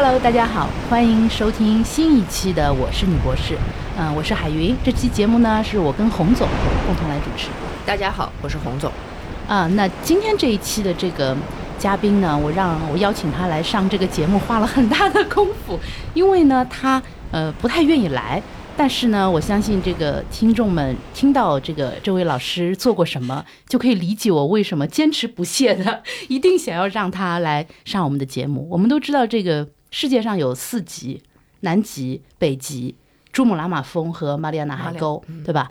Hello，大家好，欢迎收听新一期的《我是女博士》。嗯，我是海云。这期节目呢，是我跟洪总共同来主持。大家好，我是洪总。啊，那今天这一期的这个嘉宾呢，我让我邀请他来上这个节目，花了很大的功夫，因为呢，他呃不太愿意来。但是呢，我相信这个听众们听到这个这位老师做过什么，就可以理解我为什么坚持不懈的 一定想要让他来上我们的节目。我们都知道，这个世界上有四极：南极、北极、珠穆朗玛峰和马里亚纳海沟，对吧？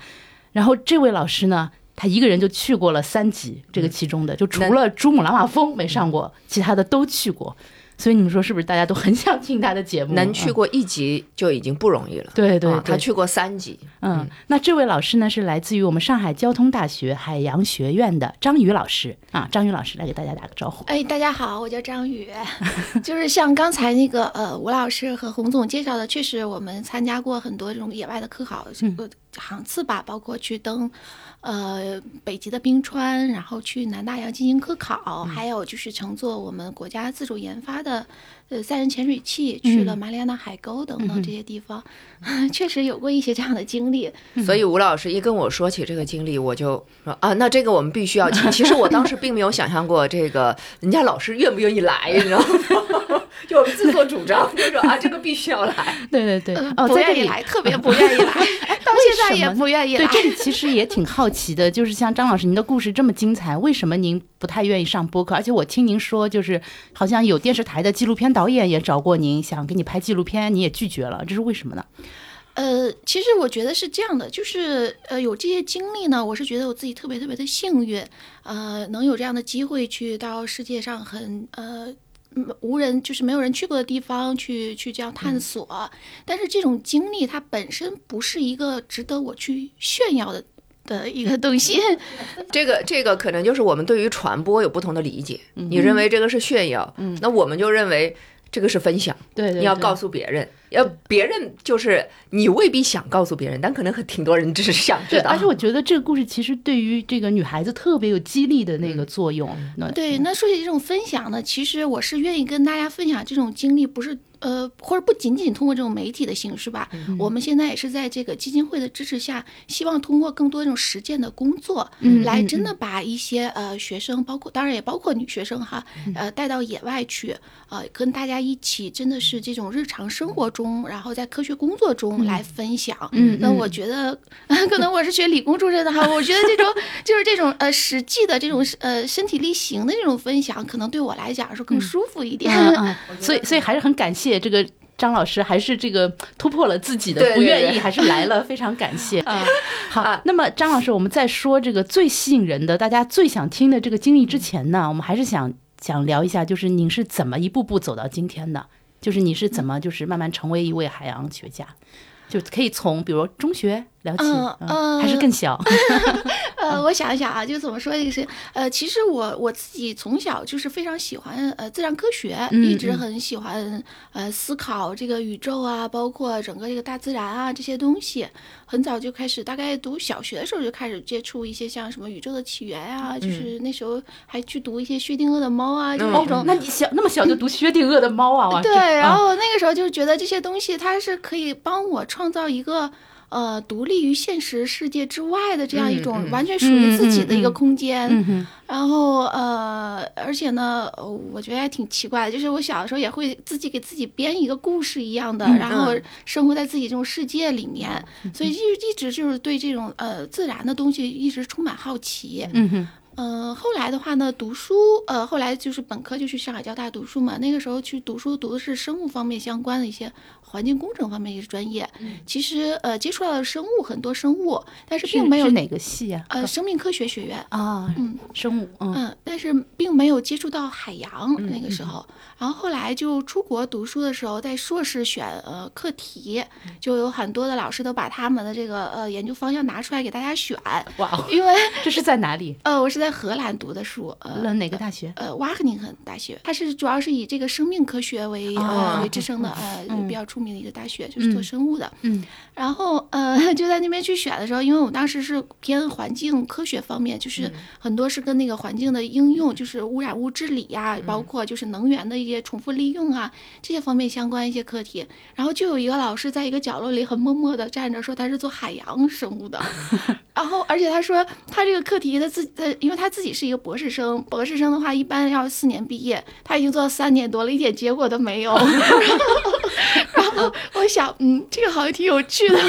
然后这位老师呢，他一个人就去过了三极，这个其中的就除了珠穆朗玛峰没上过，其他的都去过。所以你们说是不是大家都很想听他的节目？能去过一集就已经不容易了。对对，他去过三集。嗯，那这位老师呢是来自于我们上海交通大学海洋学院的张宇老师啊，张宇老师来给大家打个招呼。哎，大家好，我叫张宇，就是像刚才那个呃吴老师和洪总介绍的，确实我们参加过很多这种野外的科考航次吧，包括去登。呃，北极的冰川，然后去南大洋进行科考，还有就是乘坐我们国家自主研发的呃载人潜水器去了马里亚纳海沟等等这些地方，确实有过一些这样的经历。所以吴老师一跟我说起这个经历，我就说啊，那这个我们必须要请。其实我当时并没有想象过这个人家老师愿不愿意来，你知道吗？就我们自作主张，就说啊，这个必须要来。对对对，哦，不愿意来，特别不愿意来，到现在也不愿意来。对，这里其实也挺好奇的，就是像张老师，您的故事这么精彩，为什么您不太愿意上播客？而且我听您说，就是好像有电视台的纪录片导演也找过您，想给你拍纪录片，你也拒绝了，这是为什么呢？呃，其实我觉得是这样的，就是呃，有这些经历呢，我是觉得我自己特别特别的幸运，呃，能有这样的机会去到世界上很呃。无人就是没有人去过的地方去去这样探索，但是这种经历它本身不是一个值得我去炫耀的的一个东西。这个这个可能就是我们对于传播有不同的理解。你认为这个是炫耀，嗯，那我们就认为这个是分享。对，你要告诉别人。要别人就是你未必想告诉别人，但可能很挺多人只是想知道。而且我觉得这个故事其实对于这个女孩子特别有激励的那个作用。对，那说起这种分享呢，其实我是愿意跟大家分享这种经历，不是呃，或者不仅仅通过这种媒体的形式吧。我们现在也是在这个基金会的支持下，希望通过更多这种实践的工作，来真的把一些呃学生，包括当然也包括女学生哈，呃带到野外去，呃跟大家一起，真的是这种日常生活。中，然后在科学工作中来分享。嗯，那我觉得，可能我是学理工出身的哈，我觉得这种就是这种呃实际的这种呃身体力行的这种分享，可能对我来讲是更舒服一点。嗯，所以所以还是很感谢这个张老师，还是这个突破了自己的不愿意，还是来了，非常感谢。好，那么张老师，我们在说这个最吸引人的、大家最想听的这个经历之前呢，我们还是想想聊一下，就是您是怎么一步步走到今天的。就是你是怎么就是慢慢成为一位海洋学家，就可以从比如中学聊起，还是更小。呃，我想一想啊，就怎么说就是，呃，其实我我自己从小就是非常喜欢呃自然科学，一直很喜欢呃思考这个宇宙啊，包括整个这个大自然啊这些东西。很早就开始，大概读小学的时候就开始接触一些像什么宇宙的起源啊，就是那时候还去读一些薛定谔的猫啊，就是那种。那你小那么小就读 薛定谔的猫啊？对，然后那个时候就觉得这些东西它是可以帮我创造一个。呃，独立于现实世界之外的这样一种完全属于自己的一个空间，然后呃，而且呢，我觉得还挺奇怪的，就是我小的时候也会自己给自己编一个故事一样的，然后生活在自己这种世界里面，所以就一直就是对这种呃自然的东西一直充满好奇。嗯哼。嗯，后来的话呢，读书，呃，后来就是本科就去上海交大读书嘛。那个时候去读书，读的是生物方面相关的一些环境工程方面一些专业。其实，呃，接触到了生物很多生物，但是并没有哪个系啊？呃，生命科学学院啊，嗯，生物，嗯，但是并没有接触到海洋那个时候。然后后来就出国读书的时候，在硕士选呃课题，就有很多的老师都把他们的这个呃研究方向拿出来给大家选。哇，哦因为这是在哪里？呃，我是在。在荷兰读的书，呃，了哪个大学？呃，瓦克宁肯大学，它是主要是以这个生命科学为、啊呃为支撑的，呃，嗯比较出名的一个大学，就是做生物的。嗯然后呃，就在那边去选的时候，因为我当时是偏环境科学方面，就是很多是跟那个环境的应用，就是污染物治理呀、包括就是能源的一些重复利用啊这些方面相关一些课题。然后就有一个老师在一个角落里很默默的站着，说他是做海洋生物的。然后，而且他说他这个课题他自己，他因为他自己是一个博士生，博士生的话一般要四年毕业，他已经做了三年多了，一点结果都没有。然后我想，嗯，这个好像挺有趣的。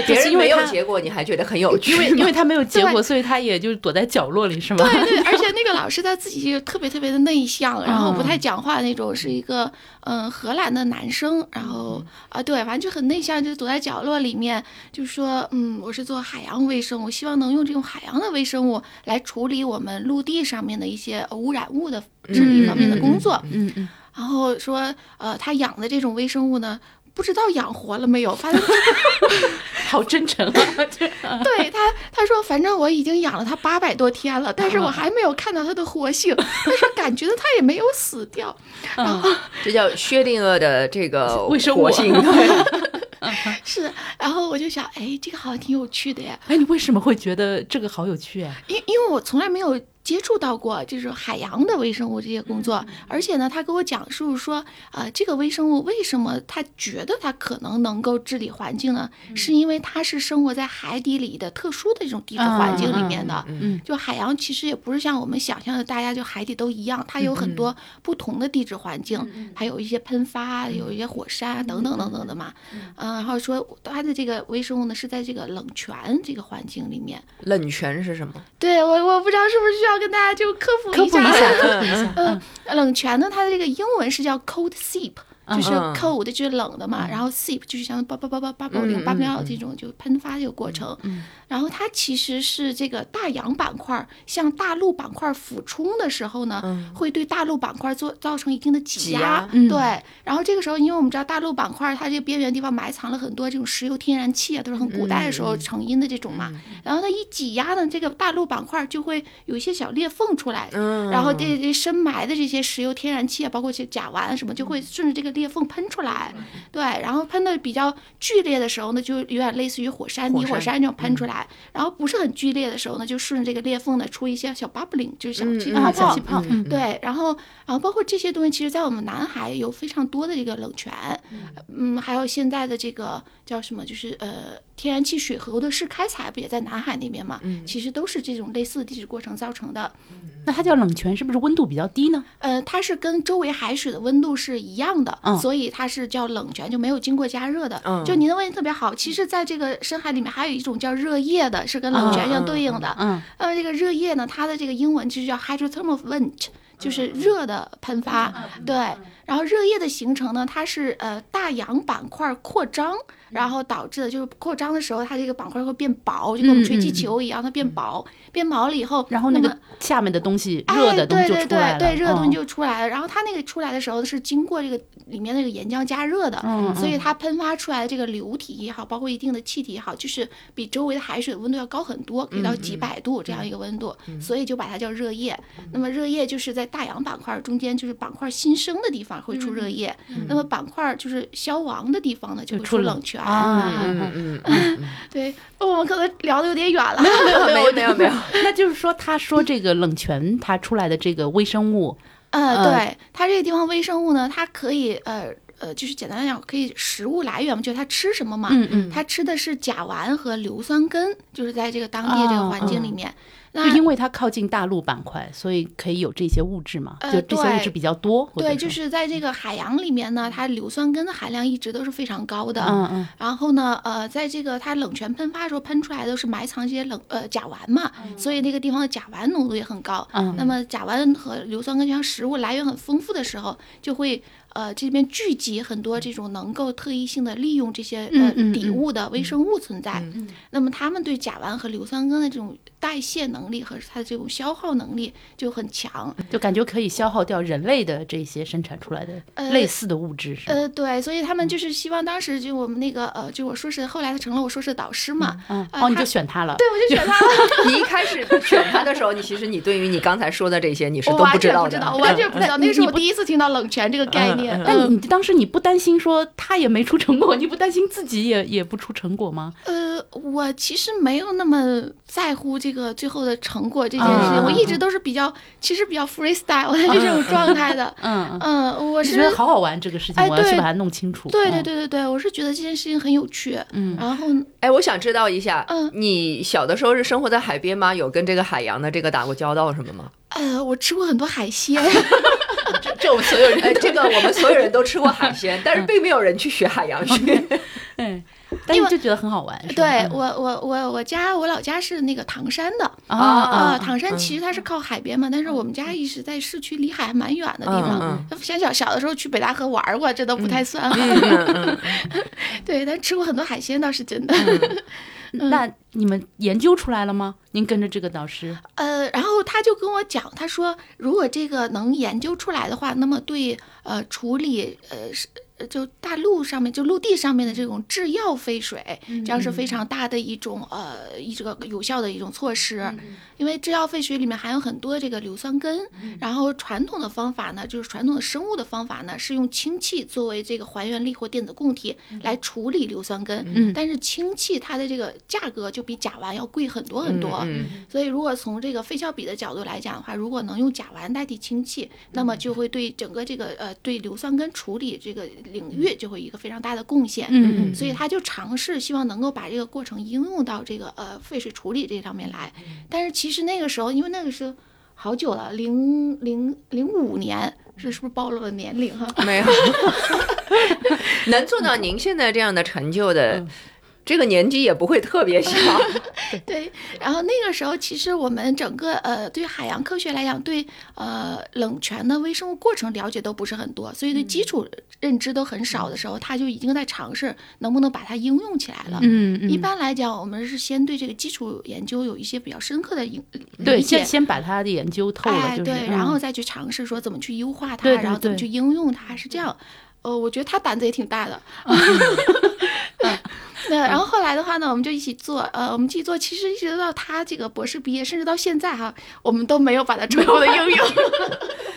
就别人没有就是因为他结果，你还觉得很有趣因为 因为他没有结果，所以他也就躲在角落里，是吗？对对，而且那个老师他自己就特别特别的内向，然后不太讲话那种，是一个嗯荷兰的男生，然后啊对，反正就很内向，就躲在角落里面，就说嗯我是做海洋微生物，希望能用这种海洋的微生物来处理我们陆地上面的一些呃污染物的治理方面的工作，嗯嗯，然后说呃他养的这种微生物呢。不知道养活了没有？反正 好真诚啊！对他，他说反正我已经养了它八百多天了，但是我还没有看到它的活性，但是感觉到它也没有死掉。啊这叫薛定谔的这个微生活性。是，然后我就想，哎，这个好像挺有趣的呀，哎，你为什么会觉得这个好有趣啊？因因为我从来没有接触到过就是海洋的微生物这些工作，而且呢，他给我讲述说，呃，这个微生物为什么他觉得他可能能够治理环境呢？是因为它是生活在海底里的特殊的这种地质环境里面的。嗯就海洋其实也不是像我们想象的，大家就海底都一样，它有很多不同的地质环境，还有一些喷发，有一些火山啊等等等等的嘛。嗯，然后说它的这个微生物呢是在这个冷泉这个环境里面。冷泉是什么？对我我不知道是不是需要跟大家就科普一下，科普一下。嗯，冷泉呢，它的这个英文是叫 cold seep，就是嗯。cold 就是冷的嘛，然后 seep 就是像八八八八八八零八零幺这种就喷发这个过程。然后它其实是这个大洋板块向大陆板块俯冲的时候呢，会对大陆板块做造成一定的挤挤压嗯对，然后这个时候，因为我们知道大陆板块它这个边缘地方埋藏了很多这种石油天然气啊，都是很古代的时候成因的这种嘛。然后它一挤压呢，这个大陆板块就会有一些小裂缝出来，嗯然后这这深埋的这些石油天然气啊，包括这甲烷啊什么，就会顺着这个裂缝喷出来。对，然后喷的比较剧烈的时候呢，就有点类似于火山泥火山火山这种喷出来。然后不是很剧烈的时候呢，就顺着这个裂缝呢出一些小 bubbling，就是小气啊，泡泡小气。泡，嗯，对，然后，然后包括这些东西，其实，在我们南海有非常多的这个冷泉，嗯，还有现在的这个叫什么，就是呃，天然气水河的试开采不也在南海那边嘛？其实都是这种类似的地质过程造成的。那它叫冷泉，是不是温度比较低呢？呃，它是跟周围海水的温度是一样的，嗯所以它是叫冷泉，就没有经过加热的。嗯就您的问题特别好，其实在这个深海里面还有一种叫热液的，是跟冷泉相对应的。嗯呃，这个热液呢，它的这个英文就是叫 hydrothermal vent，就是热的喷发。对，然后热液的形成呢，它是呃大洋板块扩张，然后导致的就是扩张的时候，它这个板块会变薄，就跟我们吹气球一样，它变薄，变薄了以后，然后那个下面的东西，哎热的东西就对出来了，对对对，热的东西嗯就出来了。然后它那个出来的时候是经过这个里面那个岩浆加热的，嗯所以它喷发出来的这个流体也好，包括一定的气体也好，就是比周围的海水的温度要高很多，可以到几百度这样一个温度，所以就把它叫热液。那么热液就是在大洋板块中间，就是板块新生的地方会出热液，那么板块就是消亡的地方呢就会出冷泉。啊嗯嗯嗯嗯，对，我们可能聊的有点远了。没有没有没有没有，那就是说，他说这个冷泉它出来的这个微生物，呃，呃对，它这个地方微生物呢，它可以呃呃，就是简单来讲，可以食物来源嘛，就是它吃什么嘛，嗯嗯，它吃的是甲烷和硫酸根，就是在这个当地这个环境里面。那就因为它靠近大陆板块，所以可以有这些物质嘛，呃就这些物质比较多。对，就是在这个海洋里面呢，它硫酸根的含量一直都是非常高的。嗯嗯然后呢，呃，在这个它冷泉喷发的时候喷出来的是埋藏这些冷呃甲烷嘛，所以那个地方的甲烷浓度也很高。嗯那么甲烷和硫酸根这样食物来源很丰富的时候，就会呃这边聚集很多这种能够特异性的利用这些呃底物的微生物存在。嗯那么它们对甲烷和硫酸根的这种代谢能力和它的这种消耗能力就很强。就感觉可以消耗掉人类的这些生产出来的呃类似的物质？呃，对，所以他们就是希望当时就我们那个呃，就我硕士，后来他成了我硕士导师嘛，嗯，哦，你就选他了。对，我就选他了。你一开始选他的时候，你其实你对于你刚才说的这些你是我都完全不知道的，我完全不知道，嗯那个是你不我第一次听到冷泉这个概念。那嗯你当时你不担心说他也没出成果，你不担心自己也也不出成果吗？呃，我其实没有那么在乎这个最后的成果这件事情，嗯我一直都是比较，其实比较 freestyle 的这种状态的。嗯嗯，嗯，我是觉得好好玩这个事情，哎对我要去把它弄清楚。对对嗯，对对对，我是觉得这件事情很有趣。嗯然后哎，我想知道一下，嗯你小的时候是生活在海边吗？有跟这个海洋的这个打过交道什么吗？呃，我吃过很多海鲜。这这我们所有人哎，这个我们所有人都吃过海鲜，但是并没有人去学海洋学。嗯，但是就觉得很好玩。对嗯我我我我家我老家是那个唐山的。啊啊唐山其实它是靠海边嘛，但是我们家一直在市区，离海还蛮远的地嗯方。像小小的时候去北大河玩过，这都不太算。嗯 对，但吃过很多海鲜倒是真的。那你们研究出来了吗？您跟着这个导师，呃，然后他就跟我讲，他说如果这个能研究出来的话，那么对呃处理呃是。呃就大陆上面，就陆地上面的这种制药废水，这样是非常大的一种呃一这个有效的一种措施，因为制药废水里面含有很多这个硫酸根，然后传统的方法呢，就是传统的生物的方法呢，是用氢气作为这个还原力或电子供体来处理硫酸根，嗯。但是氢气它的这个价格就比甲烷要贵很多很多，嗯所以如果从这个费效比的角度来讲的话，如果能用甲烷代替氢气，那么就会对整个这个呃对硫酸根处理这个领域就会有一个非常大的贡献。嗯嗯所以他就尝试希望能够把这个过程应用到这个呃废水处理这上面来。但是其实那个时候，因为那个时候好久了，零零零五年，这是不是暴露了年龄哈？没有，能做到您现在这样的成就的，这个年纪也不会特别小。对，然后那个时候其实我们整个呃对海洋科学来讲，对呃冷泉的微生物过程了解都不是很多，所以对基础认知都很少的时候，他就已经在尝试能不能把它应用起来了。嗯嗯，一般来讲，我们是先对这个基础研究有一些比较深刻的理对，先先把它的研究透了，哎，就是对，嗯然后再去尝试说怎么去优化它，对对然后怎么去应用它，是这样。呃，我觉得他胆子也挺大的。对，然后后来的话呢，我们就一起做，呃，我们一起做，其实一直到他这个博士毕业，甚至到现在哈，我们都没有把它成功的应用。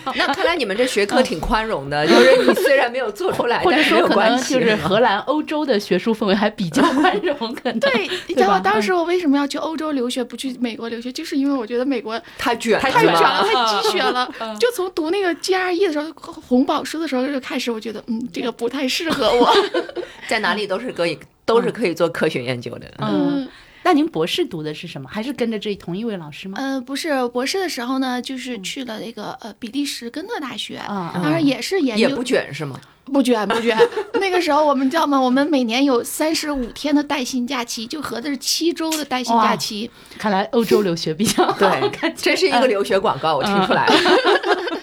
那看来你们这学科挺宽容的，就是你虽然没有做出来，或者但是有说可能关系。就是荷兰、欧洲的学术氛围还比较宽容，可能对，你知道当时我为什么要去欧洲留学，不去美国留学，就是因为我觉得美国太卷太太卷了。太鸡血了。就从读那个 GRE 的时候，红宝书的时候就开始，我觉得嗯，这个不太适合我。在哪里都是可以，都是可以做科学研究的。嗯。那您博士读的是什么？还是跟着这同一位老师吗？呃，不是，博士的时候呢，就是去了那个呃比利时根特大学，啊当然也是研究也不卷是吗？不卷不卷。那个时候我们知道吗？我们每年有三十五天的带薪假期，就合着是七周的带薪假期。看来欧洲留学比较好这是一个留学广告，我听出来了。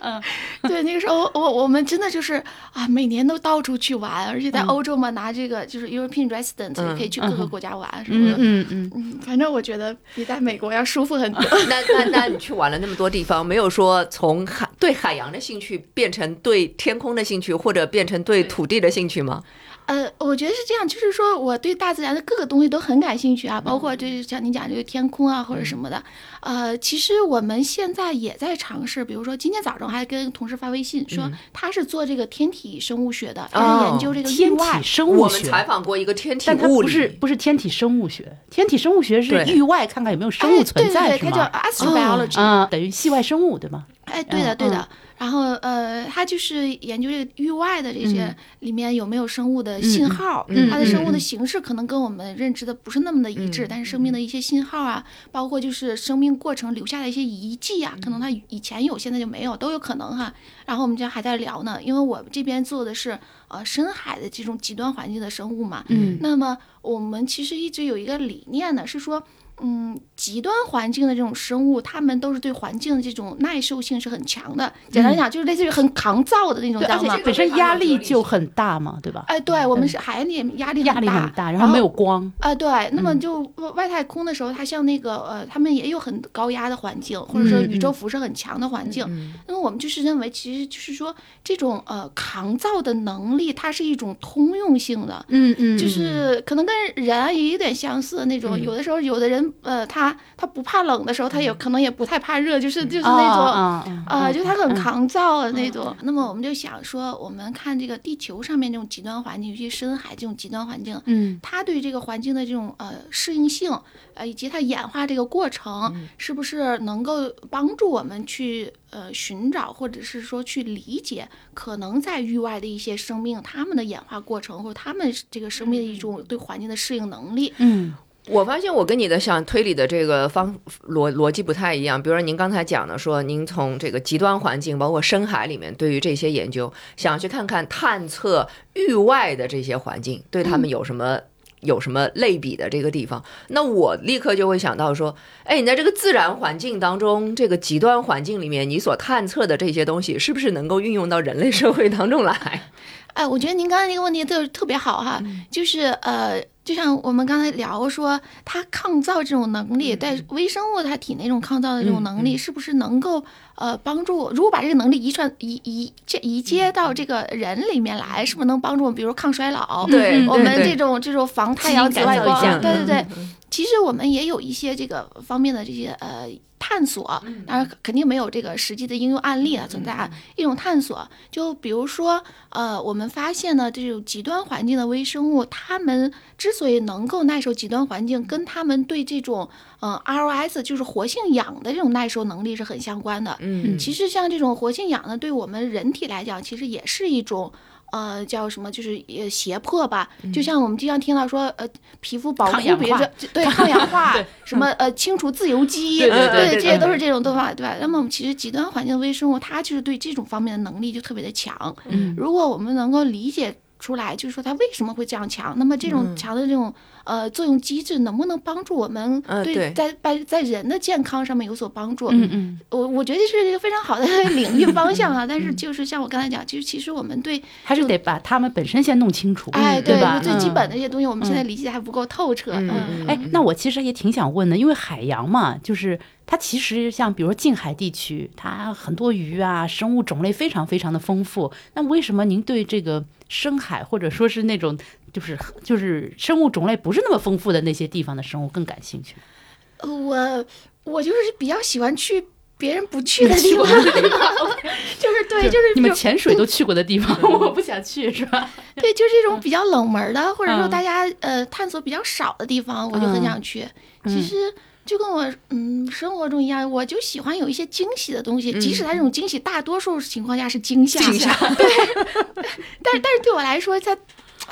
对，那个时候我我们真的就是啊，每年都到处去玩，而且在欧洲嘛，拿这个就是 European resident，、也可以去各个国家玩什么嗯的。嗯嗯，嗯，反正我觉得比在美国要舒服很多。那那 那你去玩了那么多地方，没有说从海对海洋的兴趣变成对天空的兴趣，或者变成对土地的兴趣吗？呃，我觉得是这样，就是说我对大自然的各个东西都很感兴趣啊，包括这像你讲这个天空啊或者什么的。呃，其实我们现在也在尝试，比如说今天早上还跟同事发微信说，他是做这个天体生物学的，他是研究这个意天体。生物我们学，采访过一个天体物理，不是不是天体生物学，天体生物学是域外看看有没有生物哎，存在，对对对，是它叫？astrobiology，、啊，等于系外生物对吗？哎，对的，嗯对的。然后呃，他就是研究这个域外的这些嗯。里面有没有生物的信号，嗯它的生物的形式可能跟我们认知的不是那么的一致，嗯但是生命的一些信号啊，包括就是生命过程留下的一些遗迹嗯啊，可能它以前有，现在就没有，都有可能哈。然后我们就还在聊呢，因为我这边做的是呃深海的这种极端环境的生物嘛，嗯。那么我们其实一直有一个理念呢，是说。嗯极端环境的这种生物，它们都是对环境的这种耐受性是很强的。简单讲，就是类似于很抗造的那种，对，而且知道吗？本身压力就很大嘛，对吧？哎，对我们是海里压力压力，很大，然后没有光。啊，对，那么就外太空的时候，它像那个呃，他们也有很高压的环境，或者说宇宙辐射很强的环境。那么我们就是认为，其实就是说这种呃抗造的能力，它是一种通用性的。嗯嗯，就是可能跟人也有点相似的那种。有的时候，有的人呃，他他不怕冷的时候，他也可能也不太怕热，就是就是那种啊，就他很抗造的那种。那么我们就想说，我们看这个地球上面这种极端环境，尤其深海这种极端环境，嗯，它对这个环境的这种呃适应性，呃以及它演化这个过程，是不是能够帮助我们去呃寻找，或者是说去理解可能在域外的一些生命，他们的演化过程，或者他们这个生命的一种对环境的适应能力？嗯。我发现我跟你的想推理的这个方逻逻辑不太一样。比如说您刚才讲的，说您从这个极端环境，包括深海里面，对于这些研究，想去看看探测域外的这些环境，对他们有什么有什么类比的这个地方。那我立刻就会想到说，哎，你在这个自然环境当中，这个极端环境里面，你所探测的这些东西，是不是能够运用到人类社会当中来？哎，我觉得您刚才那个问题特特别好哈，就是呃。就像我们刚才聊说，它抗造这种能力，在微生物它体内这种抗造的这种能力，是不是能够呃帮助？如果把这个能力遗传移移这移接到这个人里面来，是不是能帮助我们？比如抗衰老，对我们这种这种防太阳紫外光，对对对。嗯其实我们也有一些这个方面的这些呃探索，当然肯定没有这个实际的应用案例啊存在啊。一种探索，就比如说呃，我们发现呢，这种极端环境的微生物，它们之所以能够耐受极端环境，跟它们对这种嗯 ROS 就是活性氧的这种耐受能力是很相关的。嗯，其实像这种活性氧呢，对我们人体来讲，其实也是一种。呃，叫什么？就是呃胁迫吧，就像我们经常听到说，呃，皮肤保护，比如说对抗氧化，什么呃清除自由基，对对对，这些都是这种做法，对吧？那么我们其实极端环境微生物它就是对这种方面的能力就特别的强。嗯，如果我们能够理解出来，就是说它为什么会这样强，那么这种强的这种。呃，作用机制能不能帮助我们对在在在人的健康上面有所帮助？嗯嗯，我我觉得是一个非常好的 领域方向啊。但是就是像我刚才讲，其实其实我们对还是得把他们本身先弄清楚，哎，对吧？最基本的一些东西，我们现在理解还不够透彻。嗯，哎，那我其实也挺想问的，因为海洋嘛，就是它其实像比如说近海地区，它很多鱼啊，生物种类非常非常的丰富。那为什么您对这个深海或者说是那种？就是就是生物种类不是那么丰富的那些地方的生物更感兴趣。我我就是比较喜欢去别人不去的地方 就是对，就是你们潜水都去过的地方，我不想去，是吧？对，就是这种比较冷门的，或者说大家呃探索比较少的地方，我就很想去。其实就跟我嗯生活中一样，我就喜欢有一些惊喜的东西，即使它这种惊喜大多数情况下是惊吓，对。但是但是对我来说，它。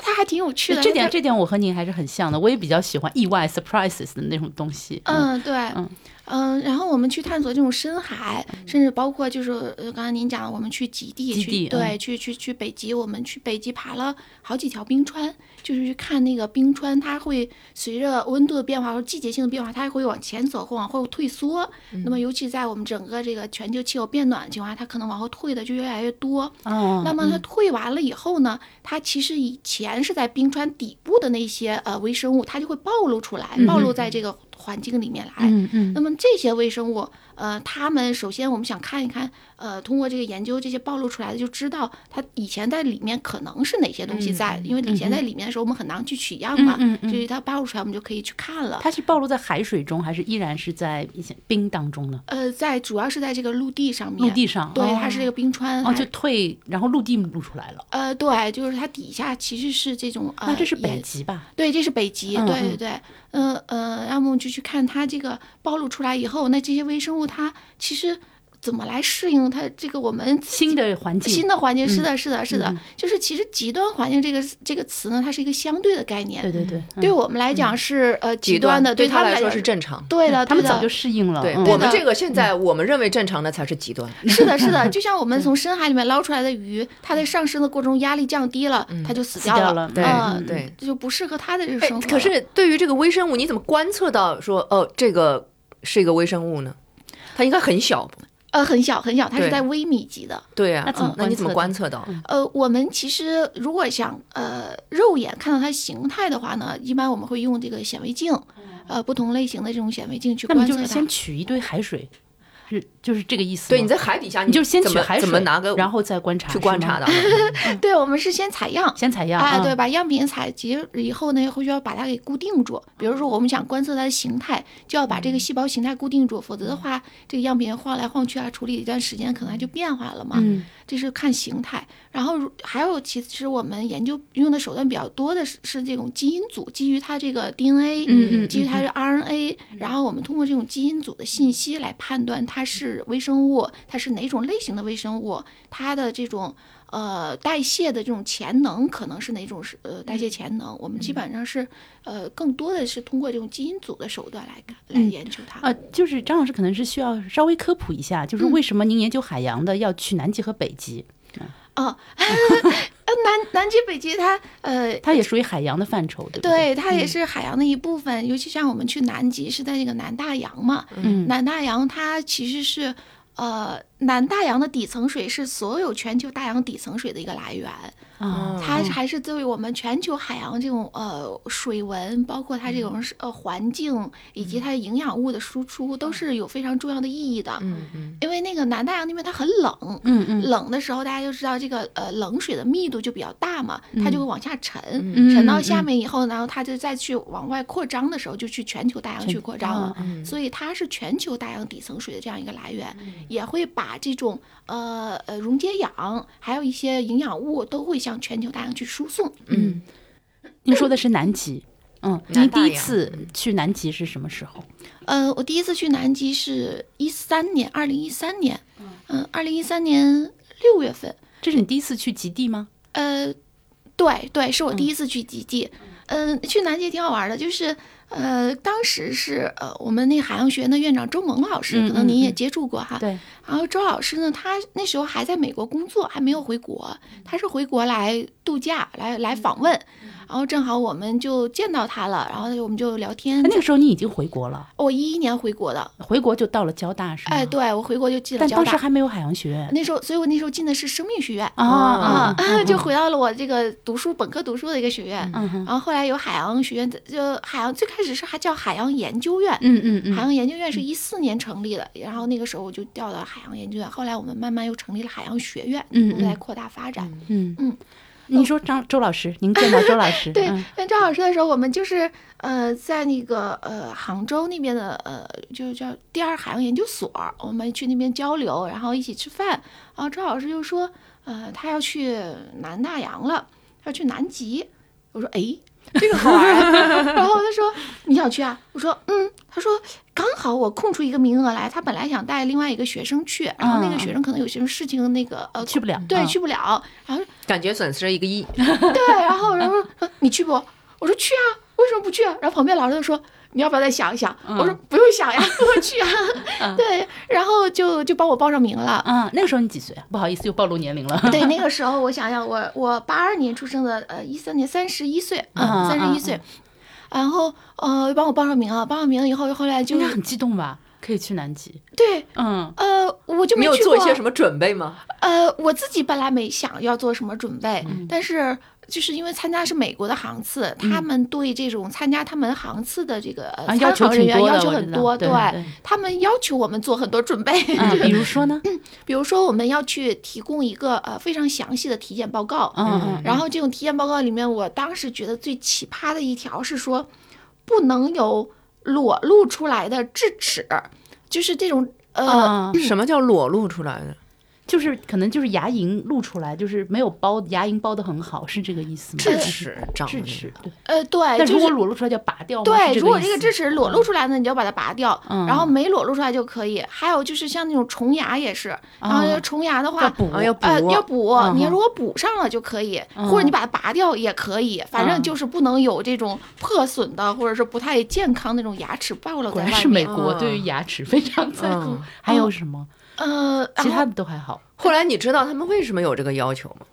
它还挺有趣的，这点这点我和您还是很像的，我也比较喜欢意外 surprises 的那种东西。嗯，对，嗯。嗯，然后我们去探索这种深海，甚至包括就是呃，刚才您讲，我们去极地去，对，去去去北极，我们去北极爬了好几条冰川，就是去看那个冰川，它会随着温度的变化和季节性的变化，它会往前走或往后退缩。那么，尤其在我们整个这个全球气候变暖的情况下，它可能往后退的就越来越多。哦。那么它退完了以后呢，它其实以前是在冰川底部的那些呃微生物，它就会暴露出来，暴露在这个。环境里面来，嗯嗯，那么这些微生物，呃，他们首先我们想看一看，呃，通过这个研究，这些暴露出来的，就知道它以前在里面可能是哪些东西在，因为以前在里面的时候，我们很难去取样嘛，嗯嗯，所以它暴露出来，我们就可以去看了。它是暴露在海水中，还是依然是在冰当中呢？呃，在主要是在这个陆地上面，陆地上，对，它是这个冰川，哦，就退，然后陆地露出来了。呃，对，就是它底下其实是这种，那这是北极吧？对，这是北极，对对对，嗯呃，要么就去看它这个。暴露出来以后，那这些微生物它其实怎么来适应它这个我们新的环境，新的环境。是嗯的，是的，是的，嗯就是其实极端环境这个这个词呢，它是一个相对的概念。对对对，嗯。对我们来讲是呃极端的，对他来说是正常。对的，对的。他们早就适应了。嗯。对我们的。这个现在我们认为正常的才是极端。是的，是的，就像我们从深海里面捞出来的鱼，它在上升的过程中压力降低了，它就死死掉了，了对。嗯对。这就不适合它的这个哎生活。了。可是对于这个微生物，你怎么观测到说哦，这个是一个微生物呢？它应该很小，呃很小很小，它是对在微米级的。对呀、那怎么那你怎么观观测到？呃，我们其实如果想呃肉眼看到它形态的话呢，一般我们会用这个显微镜，呃不同类型的这种显微镜去观测它那就是先。取一堆海水，是就是这个意思。对，你在海底下，你就先取海水，怎么拿个然后再观察去观察的，对，我们是先采样。先采样。哎，嗯对，，把样品采集以后呢，会需要把它给固定住。比如说，我们想观测它的形态，就要把这个细胞形态固定住，否则的话，这个样品晃来晃去啊，处理一段时间，可能它就变化了嘛。嗯这是看形态。然后如还有，其实我们研究用的手段比较多的是是这种基因组，基于它这个 DNA，嗯嗯基于它的 RNA，然后我们通过这种基因组的信息来判断它是微生物，它是哪种类型的微生物，它的这种。呃，代谢的这种潜能可能是哪种是呃代谢潜能？我们基本上是呃更多的是通过这种基因组的手段来看来研究它。呃，就是张老师可能是需要稍微科普一下，就是嗯为什么您研究海洋的要去南极和北极？哦，呃南南极、北极它呃它也属于海洋的范畴，对不对，对？它也是海洋的一部分，尤其像我们去南极是在那个南大洋嘛，嗯南大洋它其实是。呃，南大洋的底层水是所有全球大洋底层水的一个来源，啊，它还是对我们全球海洋这种呃水文，包括它这种是呃环境以及它营养物的输出，都是有非常重要的意义的。嗯嗯，因为那个南大洋那边它很冷，嗯嗯。冷的时候大家就知道这个呃冷水的密度就比较大嘛，它就会往下沉，嗯。沉到下面以后，然后它就再去往外扩张的时候，就去全球大洋去扩张了。嗯所以它是全球大洋底层水的这样一个来源，也会把这种呃呃溶解氧，还有一些营养物都会向全球大洋去输送。嗯，您说的是南极。嗯，您第一次去南极是什么时候？呃，我第一次去南极是一三年，二零一三年，嗯，二零一三年六月份，这是你第一次去极地吗？呃，对对，是我第一次去极地。嗯、去南极挺好玩的，就是呃，当时是呃，我们那个海洋学院的院长周萌老师，嗯可能您也接触过哈。对，然后周老师呢，他那时候还在美国工作，还没有回国，他是回国来度假，来来访问。然后正好我们就见到他了，然后我们就聊天。那。个时候你已经回国了，我一一年回国的，回国就到了交大是吗？哎，，对我回国就进了交大。当时还没有海洋学院。那时候，所以我那时候进的是生命学院。啊啊啊，就回到了我这个读书本科读书的一个学院。嗯然后后来有海洋学院的，就海洋最开始是还叫海洋研究院，嗯嗯嗯，海洋研究院是一四年成立的，然后那个时候我就调到海洋研究院，后来我们慢慢又成立了海洋学院，嗯来扩大发展。嗯。嗯，你说张周老师，您见到周老师，对嗯，跟张老师的时候，我们就是呃，在那个呃杭州那边的呃，就叫第二海洋研究所，我们去那边交流，然后一起吃饭。然后周老师就说，呃，他要去南大洋了，要去南极。我说，哎，这个好玩啊。然后他说，你想去啊？我说，嗯。他说，刚好我空出一个名额来，他本来想带另外一个学生去，然后那个学生可能有些事情，那个呃去不了对，嗯去不了。然后感觉损失了一个亿。对，然后然后说你去不？我说去啊，为什么不去啊？然后旁边老师就说你要不要再想一想？我说不用想呀，我去啊。对，然后就就帮我报上名了。嗯，那个时候你几岁啊？不好意思，又暴露年龄了。对，那个时候我想想，我我八二年出生的，呃，一三年三十一岁，嗯嗯，三十嗯一岁。然后呃，帮我报上名了，报上名了以后，后来就应该很激动吧？可以去南极。对，嗯呃，我就没有。做一些什么准备吗？呃，我自己本来没想要做什么准备，嗯但是就是因为参加是美国的航次，他们对这种参加他们航次的这个呃参啊要求航人员要求很多，对对他们要求我们做很多准备，嗯，比如说呢？比如说我们要去提供一个呃非常详细的体检报告，嗯嗯，然后这种体检报告里面，我当时觉得最奇葩的一条是说，不能有裸露出来的智齿，就是这种呃。啊，什么叫裸露出来的？就是可能就是牙龈露出来，就是没有包牙龈包的很好，是这个意思吗？智齿长智齿，对。呃，对，但如果裸露出来就要拔掉吗？对，如果这个智齿裸露出来呢，你就要把它拔掉，嗯然后没裸露出来就可以。还有就是像那种虫牙也是，然后哦虫牙的话，要补啊要补呃，要补，嗯哼你如果补上了就可以，嗯或者你把它拔掉也可以，反正嗯就是不能有这种破损的或者是不太健康那种牙齿暴露果在外然是美。国对于牙齿非常在乎嗯。还有什么？呃，其他的都还好。后来你知道他们为什么有这个要求吗？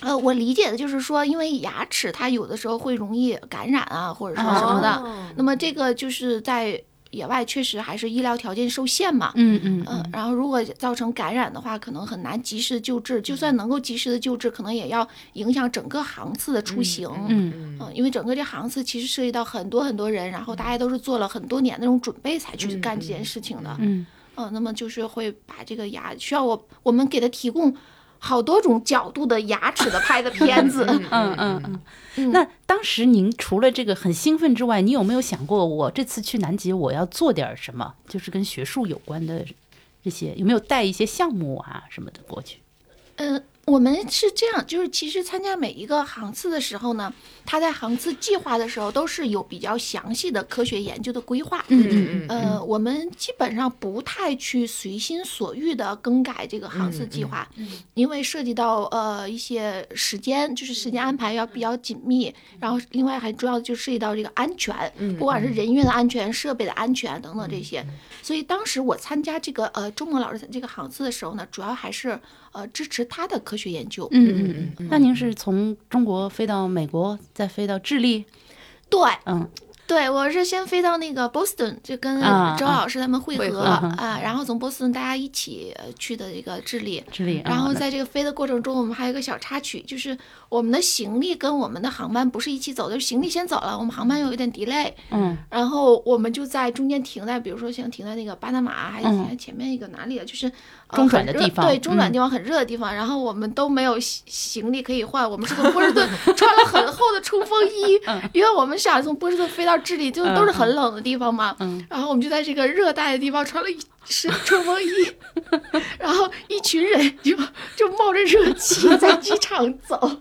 呃，我理解的就是说，因为牙齿它有的时候会容易感染啊，或者说什么的，哦那么这个就是在野外确实还是医疗条件受限嘛。嗯嗯嗯，然后如果造成感染的话，可能很难及时救治。就算能够及时的救治，可能也要影响整个航次的出行。嗯嗯，因为整个这航次其实涉及到很多很多人，然后大家都是做了很多年那种准备才去干这件事情的。嗯嗯，那么就是会把这个牙需要我我们给他提供好多种角度的牙齿的拍的 片子。嗯嗯嗯。嗯那当时您除了这个很兴奋之外，你有没有想过，我这次去南极我要做点什么，就是跟学术有关的这些，有没有带一些项目啊什么的过去？嗯，我们是这样，就是其实参加每一个航次的时候呢，他在航次计划的时候都是有比较详细的科学研究的规划。嗯嗯呃，我们基本上不太去随心所欲的更改这个航次计划，因为涉及到呃一些时间，就是时间安排要比较紧密，然后另外还重要的就涉及到这个安全，不管是人员的安全、设备的安全等等这些。所以当时我参加这个呃周末老师这个航次的时候呢，主要还是呃支持他的科学研究。嗯嗯嗯。那您是从中国飞到美国，再飞到智利？对，嗯对，我是先飞到那个 Boston，就跟周老师他们会合啊，然后从波士顿大家一起呃去的这个智利。智利。然后嗯在这个飞的过程中，我们还有一个小插曲，就是我们的行李跟我们的航班不是一起走的，行李先走了，我们航班有一点 delay，嗯然后我们就在中间停在，比如说像停在那个巴拿马，还嗯还前面一个哪里啊？就是、呃中转的地方对，中转嗯地方很热的地方。然后我们都没有行行李可以换，我们是从波士顿穿了很厚的冲锋衣，因为我们想从波士顿飞到智利，就都是很冷的地方嘛。嗯然后我们就在这个热带的地方穿了一身冲锋衣，然后一群人就就冒着热气 在机场走。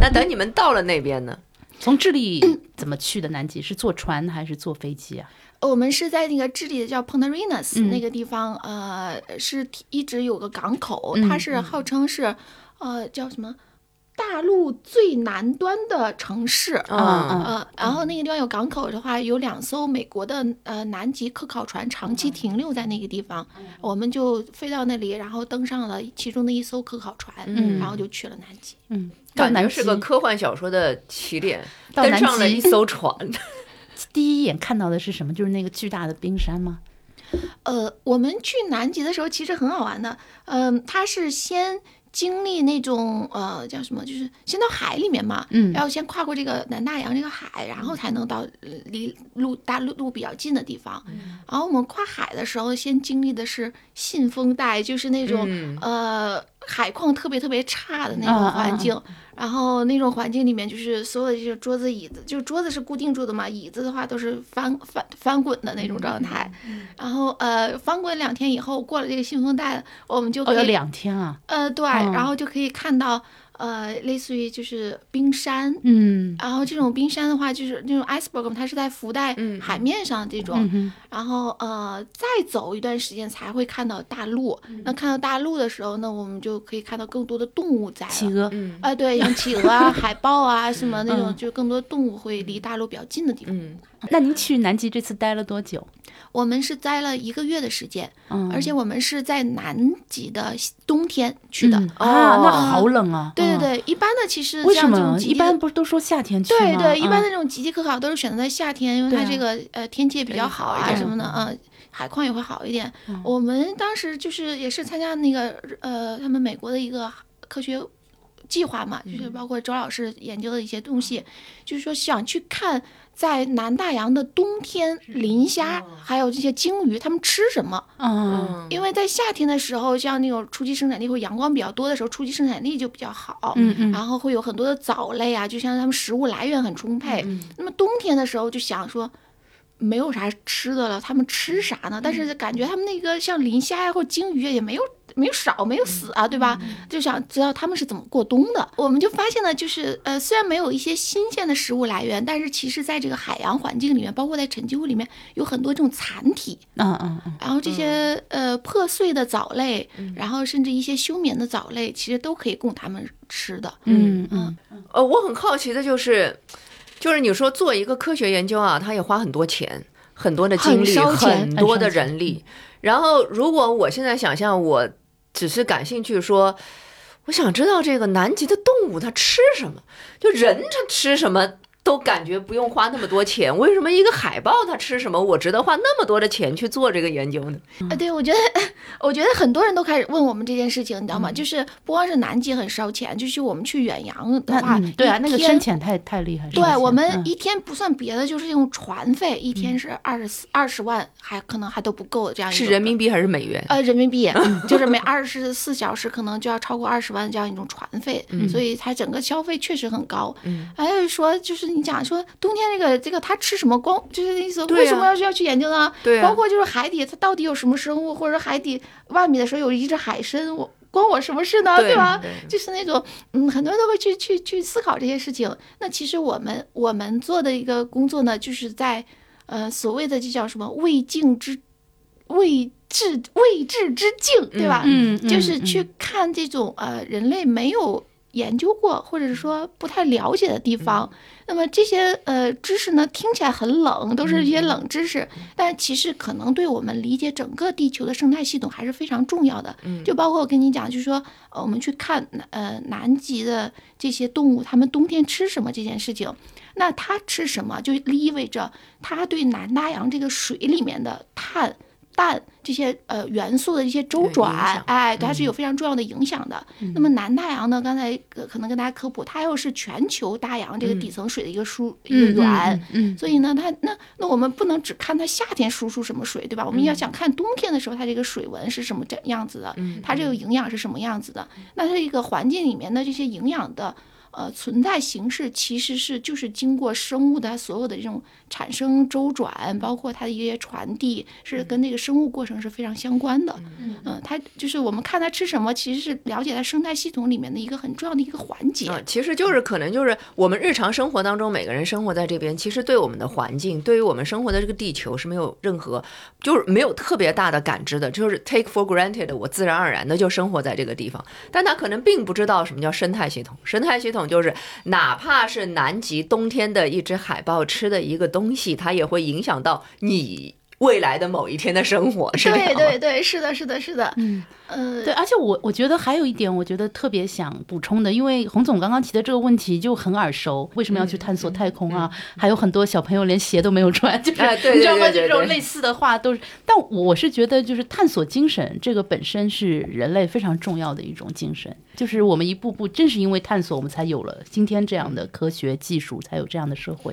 那等你们到了那边呢？从智利怎么去的南极？是坐船还是坐飞机啊？我们是在那个智利的叫 Punta Arenas、嗯那个地方，呃，是一直有个港口，嗯它是号称是，呃，叫什么？大陆最南端的城市，嗯嗯，然后那个地方有港口的话，有两艘美国的呃南极科考船长期停留在那个地方，我们就飞到那里，然后登上了其中的一艘科考船，嗯。然后就去了南极。嗯，到南是个科幻小说的起点，登上了一艘船。第一眼看到的是什么？就是那个巨大的冰山吗？呃，我们去南极的时候其实很好玩的，嗯、它是先经历那种呃叫什么，就是先到海里面嘛，嗯然后先跨过这个南大洋这个海，然后才能到呃离陆大陆路比较近的地方。然后我们跨海的时候，先经历的是信封带，就是那种、嗯呃海况特别特别差的那种啊啊啊环境。然后那种环境里面，就是所有的这些桌子、椅子，就是桌子是固定住的嘛，椅子的话都是翻翻翻滚的那种状态。然后呃，翻滚两天以后，过了这个信封带，我们就哦，可以、有两天啊。呃对，嗯然后就可以看到呃，类似于就是冰山。嗯然后这种冰山的话，就是那种 iceberg，它是在浮在嗯海面上的这种。嗯然后呃，再走一段时间才会看到大陆。嗯那看到大陆的时候呢，我们就可以看到更多的动物在了。企鹅。嗯啊、对，像企鹅啊、海豹啊什么那种，嗯就更多动物会离大陆比较近的地方。嗯，那您去南极这次待了多久？我们是待了一个月的时间，嗯，而且我们是在南极的冬天去的。嗯啊，那哦好冷啊。嗯。对对对，一般的其实为什像这种么一般不是都说夏天去吗？对对，一般嗯的这种极地科考都是选择在夏天，因为它这个呃天气也比较好啊什么的啊，海况也会好一点。嗯我们当时就是也是参加那个呃他们美国的一个科学计划嘛，嗯就是包括周老师研究的一些东西，就是说想去看在南大洋的冬天磷虾还有这些鲸鱼它们吃什么。嗯因为在夏天的时候，像那种初级生产力或阳光比较多的时候，初级生产力就比较好。嗯嗯然后会有很多的藻类啊，就像它们食物来源很充沛。嗯那么冬天的时候就想说，没有啥吃的了，他们吃啥呢？但是感觉他们那个像磷虾呀或鲸鱼啊也没有没有少，没有死啊，对吧？就想知道他们是怎么过冬的。我们就发现呢，就是呃，虽然没有一些新鲜的食物来源，但是其实在这个海洋环境里面，包括在沉积物里面，有很多这种残体，嗯嗯嗯，然后这些呃破碎的藻类，然后甚至一些休眠的藻类，其实都可以供他们吃的。嗯嗯呃，我很好奇的就是，就是你说做一个科学研究啊，它也花很多钱、很多的精力、很很多的人力。然后，如果我现在想象，我只是感兴趣说，我想知道这个南极的动物它吃什么，就人它吃什么。都感觉不用花那么多钱，为什么一个海豹它吃什么，我值得花那么多的钱去做这个研究呢？啊，对，我觉得，我觉得很多人都开始问我们这件事情，你知道吗？就是不光是南极很烧钱，就是我们去远洋的话，嗯对啊，那个深潜太太厉害。对我们嗯一天不算别的，就是用船费，一天是二十四二十万，还可能还都不够这样一是人民币还是美元？呃，人民币，就是每二十四小时可能就要超过二十万这样一种船费，所以它整个消费确实很高。嗯，还有说，就是你讲说冬天这个这个它吃什么光，就是意思，对为什么要去要去研究呢？对啊包括就是海底它到底有什么生物，或者说海底万米的时候有一只海参，我关我什么事呢？对吧？对就是那种，嗯，很多人都会去去去思考这些事情。那其实我们我们做的一个工作呢，就是在呃所谓的这叫什么未竟之未至未至之境，对吧？嗯嗯就是嗯去看这种呃人类没有研究过或者是说不太了解的地方。那么这些呃知识呢，听起来很冷，都是一些冷知识，但其实可能对我们理解整个地球的生态系统还是非常重要的。嗯就包括我跟你讲，就是说，呃，我们去看呃南极的这些动物，它们冬天吃什么这件事情，那它吃什么就意味着它对南大洋这个水里面的碳。氮这些呃元素的一些周转响，哎，它是有非常重要的影响的。那么南大洋呢，刚才呃可能跟大家科普，它又是全球大洋这个底层水的一个输、一个嗯源，嗯所以呢，它那那我们不能只看它夏天输出什么水，对吧？我们要想看冬天的时候它这个水文是什么这样子的，它这个营养是什么样子的。那它这个环境里面的这些营养的呃存在形式，其实是就是经过生物的它所有的这种产生周转，包括它的一些传递，是跟那个生物过程是非常相关的。嗯，它就是我们看它吃什么，其实是了解它生态系统里面的一个很重要的一个环节。嗯，其实就是可能就是我们日常生活当中，每个人生活在这边，其实对我们的环境，对于我们生活的这个地球是没有任何，就是没有特别大的感知的，就是 take for granted，我自然而然的就生活在这个地方，但他可能并不知道什么叫生态系统。生态系统就是哪怕是南极冬天的一只海豹吃的一个东西，它也会影响到你未来的某一天的生活，是这样对对对，是的，是的，是的。嗯，呃，对，而且我我觉得还有一点，我觉得特别想补充的，因为洪总刚刚提的这个问题就很耳熟，为什么要去探索太空啊？还有很多小朋友连鞋都没有穿，就是、你知道吗？对对对对就这种类似的话都是，但我是觉得就是探索精神这个本身是人类非常重要的一种精神，就是我们一步步正是因为探索，我们才有了今天这样的科学技术，才有这样的社会，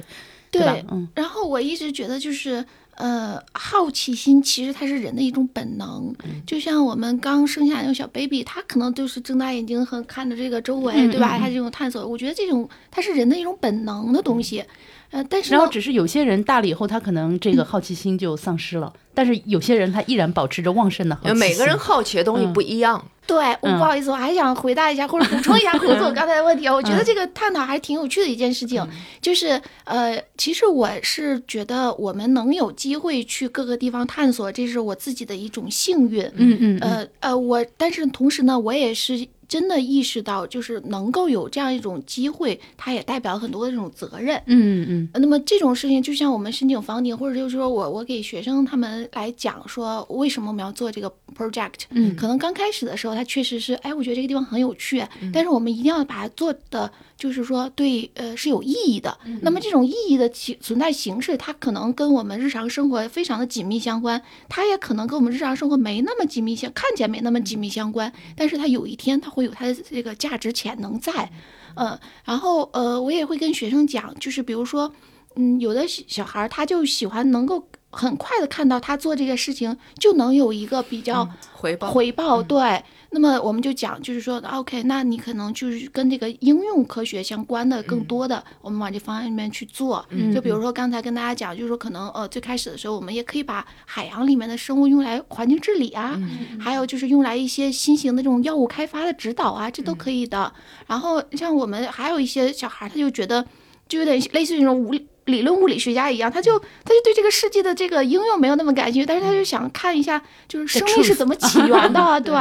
对吧？嗯然后我一直觉得就是。呃，好奇心其实它是人的一种本能，嗯就像我们刚生下那个小 baby，他可能就是睁大眼睛和看着这个周围，嗯对吧？嗯他这种探索，我觉得这种它是人的一种本能的东西。呃，但是呢，然后只是有些人大了以后，他可能这个好奇心就丧失了，但是有些人他依然保持着旺盛的好奇心。因为每个人好奇的东西不一样。对，我嗯不好意思，我还想回答一下或者补充一下胡总 刚才的问题啊。我觉得这个探讨还挺有趣的一件事情，就是呃，其实我是觉得我们能有机会去各个地方探索，这是我自己的一种幸运。嗯嗯嗯呃呃，我但是同时呢，我也是真的意识到，就是能够有这样一种机会，它也代表很多的这种责任。嗯嗯那么这种事情，就像我们申请房顶，或者就是说我我给学生他们来讲说，为什么我们要做这个 project？嗯可能刚开始的时候，他确实是，哎，我觉得这个地方很有趣，但是我们一定要把它做的，就是说对，呃，是有意义的。那么这种意义的其存在形式，它可能跟我们日常生活非常的紧密相关，它也可能跟我们日常生活没那么紧密相，看起来没那么紧密相关，但是它有一天它会有它的这个价值潜能在。嗯，然后呃，我也会跟学生讲，就是比如说，嗯，有的小小孩儿他就喜欢能够很快的看到他做这个事情就能有一个比较回报回报，对。那么我们就讲，就是说，OK，那你可能就是跟这个应用科学相关的更多的，我们往这方向里面去做。就比如说刚才跟大家讲，就是说可能呃最开始的时候，我们也可以把海洋里面的生物用来环境治理啊，还有就是用来一些新型的这种药物开发的指导啊，这都可以的。然后像我们还有一些小孩，他就觉得就有点类似于那种无。理论物理学家一样，他就他就对这个世界的这个应用没有那么感兴趣，但是他就想看一下，就是生命是怎么起源的，对。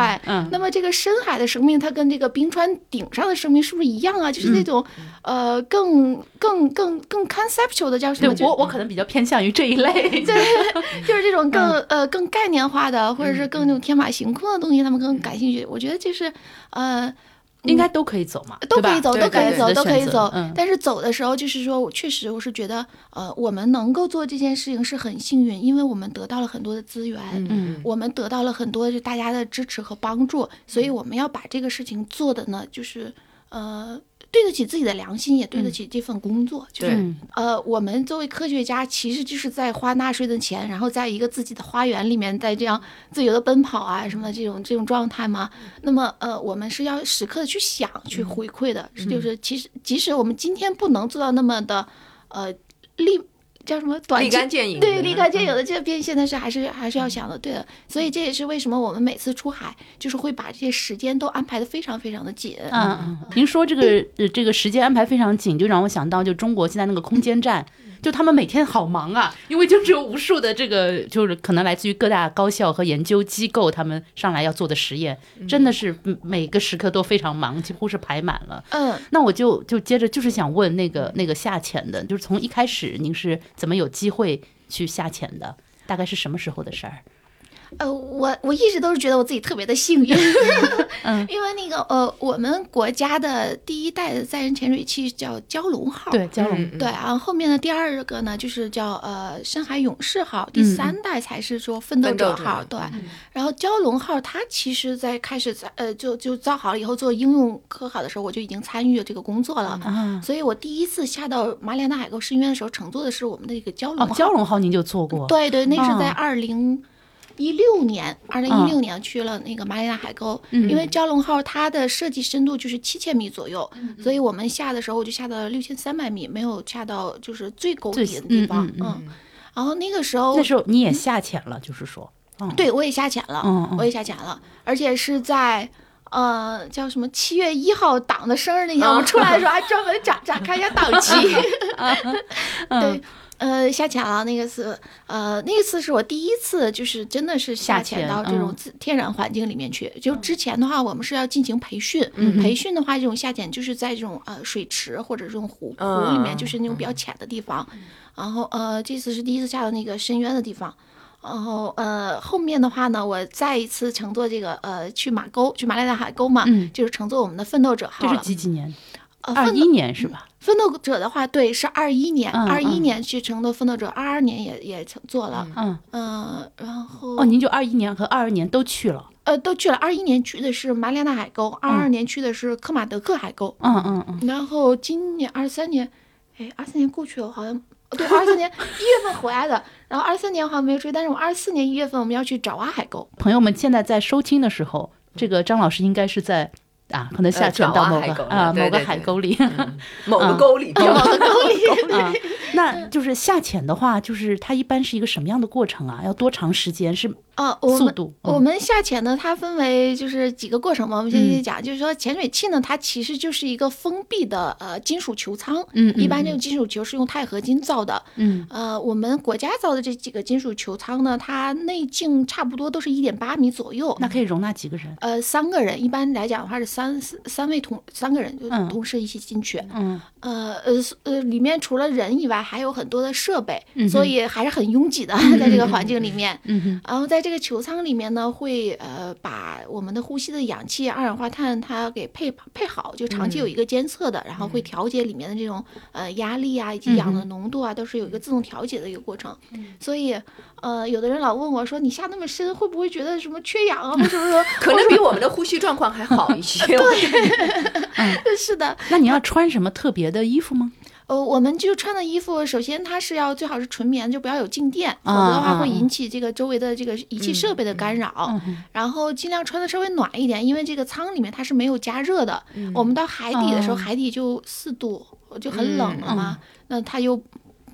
那么这个深海的生命，它跟这个冰川顶上的生命是不是一样啊？就是那种呃，更更更更 conceptual 的叫什么？我我可能比较偏向于这一类，对，就是这种更呃更概念化的，或者是更那种天马行空的东西，他们更感兴趣。我觉得就是呃。应该都可以走嘛，都可以走，都可以走，都可以走。嗯，但是走的时候，就是说，我确实我是觉得，呃，我们能够做这件事情是很幸运，因为我们得到了很多的资源，嗯，我们得到了很多就大家的支持和帮助，所以我们要把这个事情做的呢，就是呃。对得起自己的良心，也对得起这份工作。就是呃，我们作为科学家，其实就是在花纳税的钱，然后在一个自己的花园里面，在这样自由的奔跑啊什么的这种这种状态嘛。那么呃，我们是要时刻的去想去回馈的，就是其实即使我们今天不能做到那么的呃立。叫什么？立竿见影。对，立竿见影的这个变现的是还是还是要想的，对的。所以这也是为什么我们每次出海，就是会把这些时间都安排的非常非常的紧。嗯嗯。您说这个呃这个时间安排非常紧，就让我想到就中国现在那个空间站。就他们每天好忙啊，因为就只有无数的这个，就是可能来自于各大高校和研究机构，他们上来要做的实验，真的是每个时刻都非常忙，几乎是排满了。嗯，那我就就接着就是想问那个那个下潜的，就是从一开始您是怎么有机会去下潜的？大概是什么时候的事儿？呃，我我一直都是觉得我自己特别的幸运，嗯，因为那个呃，我们国家的第一代的载人潜水器叫蛟龙号，对，蛟龙，对，然后后面的第二个呢，就是叫呃深海勇士号，第三代才是说奋斗者号，对，然后蛟龙号它其实在开始在呃就就造好了以后做应用科考的时候，我就已经参与了这个工作了，所以我第一次下到马里亚纳海沟深渊的时候，乘坐的是我们的一个蛟龙号，蛟龙号您就坐过，对对，那是在二零。一六年，二零一六年去了那个马里纳海沟，因为蛟龙号它的设计深度就是七千米左右，所以我们下的时候我就下到了六千三百米，没有下到就是最沟底的地方。嗯，然后那个时候，那时候你也下潜了，就是说，对我也下潜了，我也下潜了，而且是在呃叫什么七月一号党的生日那天，我们出来的时候还专门展展开一下党旗。对。呃，下潜了那个是，呃，那次是我第一次，就是真的是下潜到这种自天然环境里面去。就之前的话，我们是要进行培训，培训的话，这种下潜就是在这种呃水池或者这种湖湖里面，就是那种比较浅的地方。然后呃，这次是第一次下到那个深渊的地方。然后呃，后面的话呢，我再一次乘坐这个呃去马沟，去马来亚海沟嘛，就是乘坐我们的奋斗者号这是几几年？二一年是吧？奋斗者的话，对，是二一年，二一年去成的奋斗者，二二年也也乘坐了，嗯嗯，然后哦，您就二一年和二二年都去了，呃，都去了。二一年去的是马里亚纳海沟，二二年去的是科马德克海沟，嗯嗯嗯。然后今年二三年，哎，二三年过去了，好像对，二四年一月份回来的，然后二三年好像没有去，但是我二四年一月份我们要去爪哇海沟。朋友们现在在收听的时候，这个张老师应该是在。啊，可能下潜到某个啊某个海沟里，某个沟里，某个沟里。那就是下潜的话，就是它一般是一个什么样的过程啊？要多长时间？是？哦，速度。我们下潜呢，它分为就是几个过程嘛。我们先先讲，就是说潜水器呢，它其实就是一个封闭的呃金属球舱。嗯一般这个金属球是用钛合金造的。嗯。呃，我们国家造的这几个金属球舱呢，它内径差不多都是一点八米左右。那可以容纳几个人？呃，三个人。一般来讲的话是三三位同三个人就同时一起进去。嗯。呃呃呃，里面除了人以外，还有很多的设备，所以还是很拥挤的，在这个环境里面。嗯然后在这个球舱里面呢，会呃把我们的呼吸的氧气、二氧化碳它给配配好，就长期有一个监测的，然后会调节里面的这种呃压力啊以及氧的浓度啊，都是有一个自动调节的一个过程。所以呃，有的人老问我说，你下那么深，会不会觉得什么缺氧啊，或者说可能比我们的呼吸状况还好一些？对，是的。那你要穿什么特别的衣服吗？呃，我们就穿的衣服，首先它是要最好是纯棉，就不要有静电，否则的话会引起这个周围的这个仪器设备的干扰。然后尽量穿的稍微暖一点，因为这个舱里面它是没有加热的。我们到海底的时候，哦。海底就四度，就很冷了嘛，那它又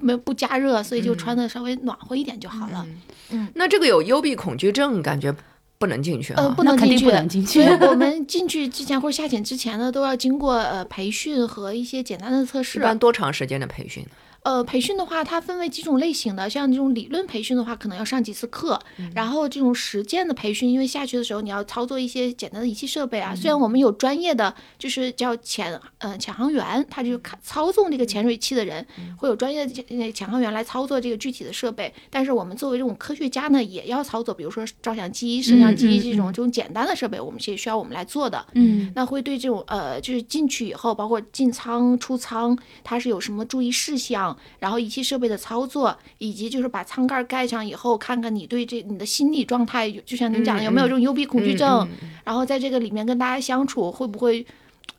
没不加热，所以就穿的稍微暖和一点就好了。嗯。那这个有幽闭恐惧症，感觉不能进去啊。呃，不那肯定能进去，不能进去所以我们进去之前或者下潜之前呢，都要经过呃培训和一些简单的测试一。般多长时间的培训？呃，培训的话，它分为几种类型的，像这种理论培训的话，可能要上几次课，然后这种实践的培训，因为下去的时候你要操作一些简单的仪器设备啊。虽然我们有专业的，就是叫潜呃潜航员，他就看操纵这个潜水器的人，会有专业的潜呃潜航员来操作这个具体的设备。但是我们作为这种科学家呢，也要操作，比如说照相机、摄像机嗯这种这种简单的设备，我们是需要我们来做的。嗯那会对这种呃，就是进去以后，包括进舱、出舱，它是有什么注意事项，然后仪器设备的操作，以及就是把舱盖盖上以后，看看你对这你的心理状态，就像您讲的，有没有这种幽闭恐惧症，然后在这个里面跟大家相处，会不会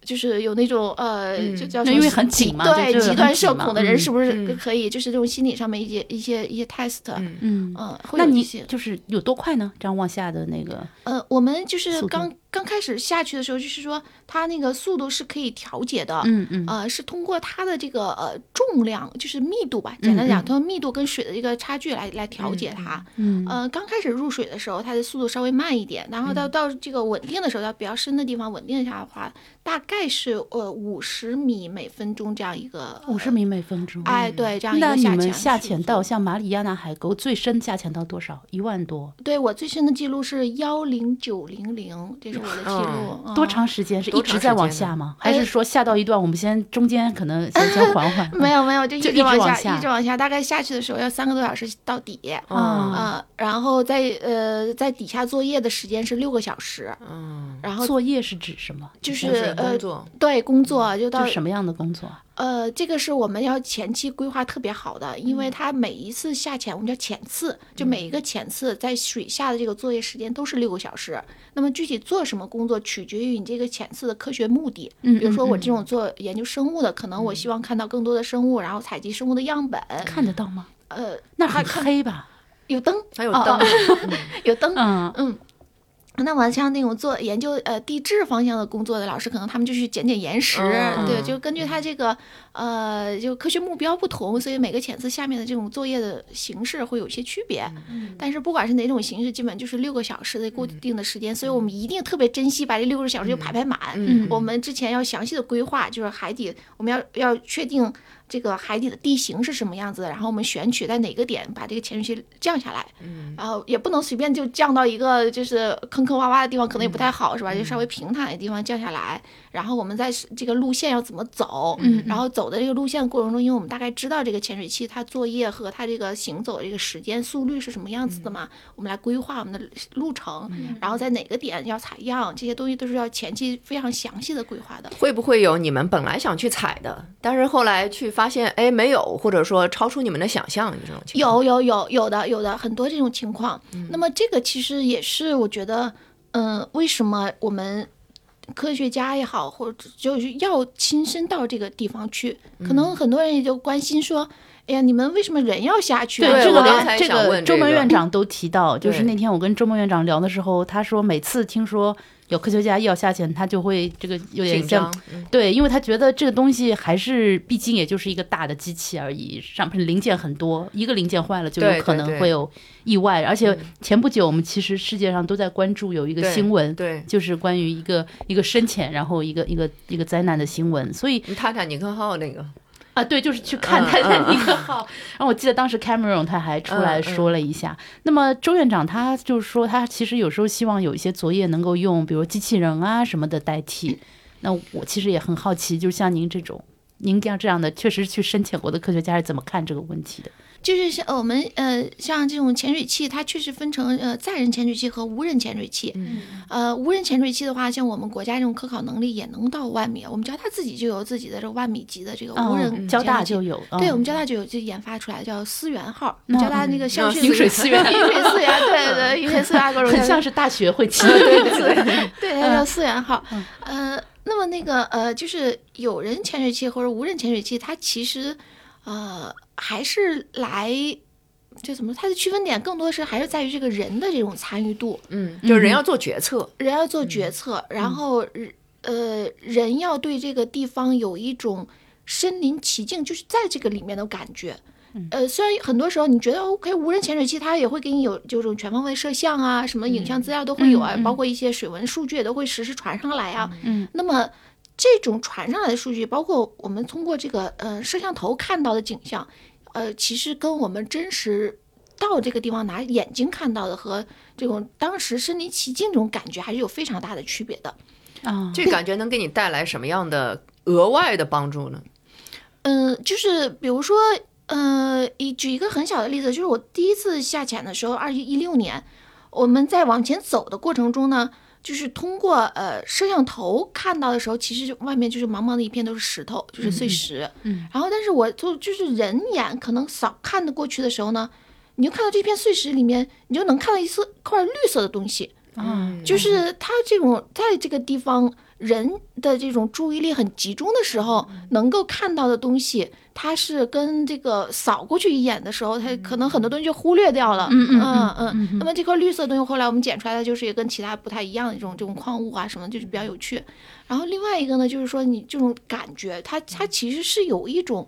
就是有那种呃，就叫什么那因为很紧嘛对，极端社恐的人嗯是不是可以，就是这种心理上面一些一些一些 test，嗯，嗯，会那你有一些。就是有多快呢？这样往下的那个，呃，我们就是刚刚开始下去的时候，就是说它那个速度是可以调节的，嗯嗯呃，是通过它的这个呃重量，就是密度吧，简单讲，通过密度跟水的这个差距来来调节它。嗯呃，刚开始入水的时候，它的速度稍微慢一点，然后到到这个稳定的时候，到比较深的地方稳定一下的话，大概是呃五十米每分钟这样一个五十。米每分钟。呃哎，对，这样一那个下潜你们下潜到像马里亚纳海沟最深下潜到多少？一万多，对我最深的记录是幺零九零零，这是我的记录。嗯多长时间？是一直在往下吗？还是说下到一段，我们先中间可能先 先缓缓？没有没有，就一直直往下，往下一直往下，大概下去的时候要三个多小时到底。哦啊，呃，然后在呃在底下作业的时间是六个小时，嗯，然后作业是指什么？就是呃工作，对工作就到就什么样的工作？呃这个是我们要前期规划特别好的，因为它每一次下潜我们叫潜次，就每一个潜次在水下的这个作业时间都是六个小时。那么具体做什么工作取决于你这个潜次的科学目的。嗯比如说我嗯这种做研究生物的，可能我希望看到更多的生物，然后采集生物的样本。看得到吗？呃，那还看黑吧？有灯，还有灯，有灯，嗯嗯，那么像那种做研究呃地质方向的工作的老师，可能他们就去捡捡岩石，嗯对，就根据他这个呃就科学目标不同，所以每个浅次下面的这种作业的形式会有一些区别。但是不管是哪种形式，基本就是六个小时的固定的时间，所以我们一定特别珍惜把这六个小时就排排满。嗯我们之前要详细的规划，就是海底我们要要确定。这个海底的地形是什么样子的？然后我们选取在哪个点把这个潜水器降下来，嗯然后也不能随便就降到一个就是坑坑洼洼的地方，可能也不太好，是吧？就稍微平坦的地方降下来，然后我们在这个路线要怎么走，嗯然后走的这个路线过程中，因为我们大概知道这个潜水器它作业和它这个行走的这个时间速率是什么样子的嘛，我们来规划我们的路程，然后在哪个点要采样，这些东西都是要前期非常详细的规划的。会不会有你们本来想去采的，但是后来去发现，哎，没有，或者说超出你们的想象这种情况？有有有有的有的很多这种情况。那么这个其实也是我觉得，嗯、为什么我们科学家也好，或者就是要亲身到这个地方去？可能很多人也就关心说，哎呀，你们为什么人要下去啊？对，这个连这个周梦问这个院长都提到，就是那天我跟周梦院长聊的时候，他说每次听说有科学家要下潜，他就会这个有点紧像张，嗯对，因为他觉得这个东西还是毕竟也就是一个大的机器而已，上面零件很多，一个零件坏了就有可能会有意外。而且前不久我们其实世界上都在关注有一个新闻，对，就是关于一个一个深潜，然后一个一个一个灾难的新闻，所以泰坦尼克号那个，啊，对，就是去看嗯泰坦尼嗯克号。然后我记得当时 Cameron 他还出来说了一下。那么周院长他就是说，他其实有时候希望有一些作业能够用，比如机器人啊什么的代替。那我其实也很好奇，就像您这种。您这样这样的，确实去深潜过的科学家是怎么看这个问题的？就是像我们呃，像这种潜水器，它确实分成呃载人潜水器和无人潜水器。呃，无人潜水器的话，像我们国家这种科考能力也能到万米，我们交大自己就有自己的这个万米级的这个无人嗯交大就有，对，嗯我们交大就有就研发出来叫思源号，我们交大那个校训嗯水思源饮水思源，对对，饮水思源各种很像是大学会骑对对对对，它叫思源号。呃，那么那个呃，就是有人潜水器或者无人潜水器，它其实呃还是来。就怎么，它的区分点更多的是还是在于这个人的这种参与度，嗯，就是人要做决策，人要做决策，然后呃，人要对这个地方有一种身临其境，就是在这个里面的感觉。呃，虽然很多时候你觉得 OK，无人潜水器它也会给你有这种全方位摄像啊，什么影像资料都会有啊，包括一些水文数据也都会实时传上来啊。嗯，那么这种传上来的数据，包括我们通过这个呃摄像头看到的景象。呃，其实跟我们真实到这个地方拿眼睛看到的和这种当时身临其境这种感觉还是有非常大的区别的啊。这感觉能给你带来什么样的额外的帮助呢？嗯，就是比如说，呃，一举一个很小的例子，就是我第一次下潜的时候，二零一六年，我们在往前走的过程中呢。就是通过呃摄像头看到的时候，其实外面就是茫茫的一片都是石头，就是碎石。嗯，然后但是我就就是人眼可能扫看得过去的时候呢，你就看到这片碎石里面，你就能看到一丝块绿色的东西。啊，就是它这种在这个地方。人的这种注意力很集中的时候，能够看到的东西，它是跟这个扫过去一眼的时候，它可能很多东西就忽略掉了。嗯嗯嗯。那么这块绿色东西，后来我们捡出来的就是也跟其他不太一样的这种这种矿物啊什么，就是比较有趣。然后另外一个呢，就是说你这种感觉，它它其实是有一种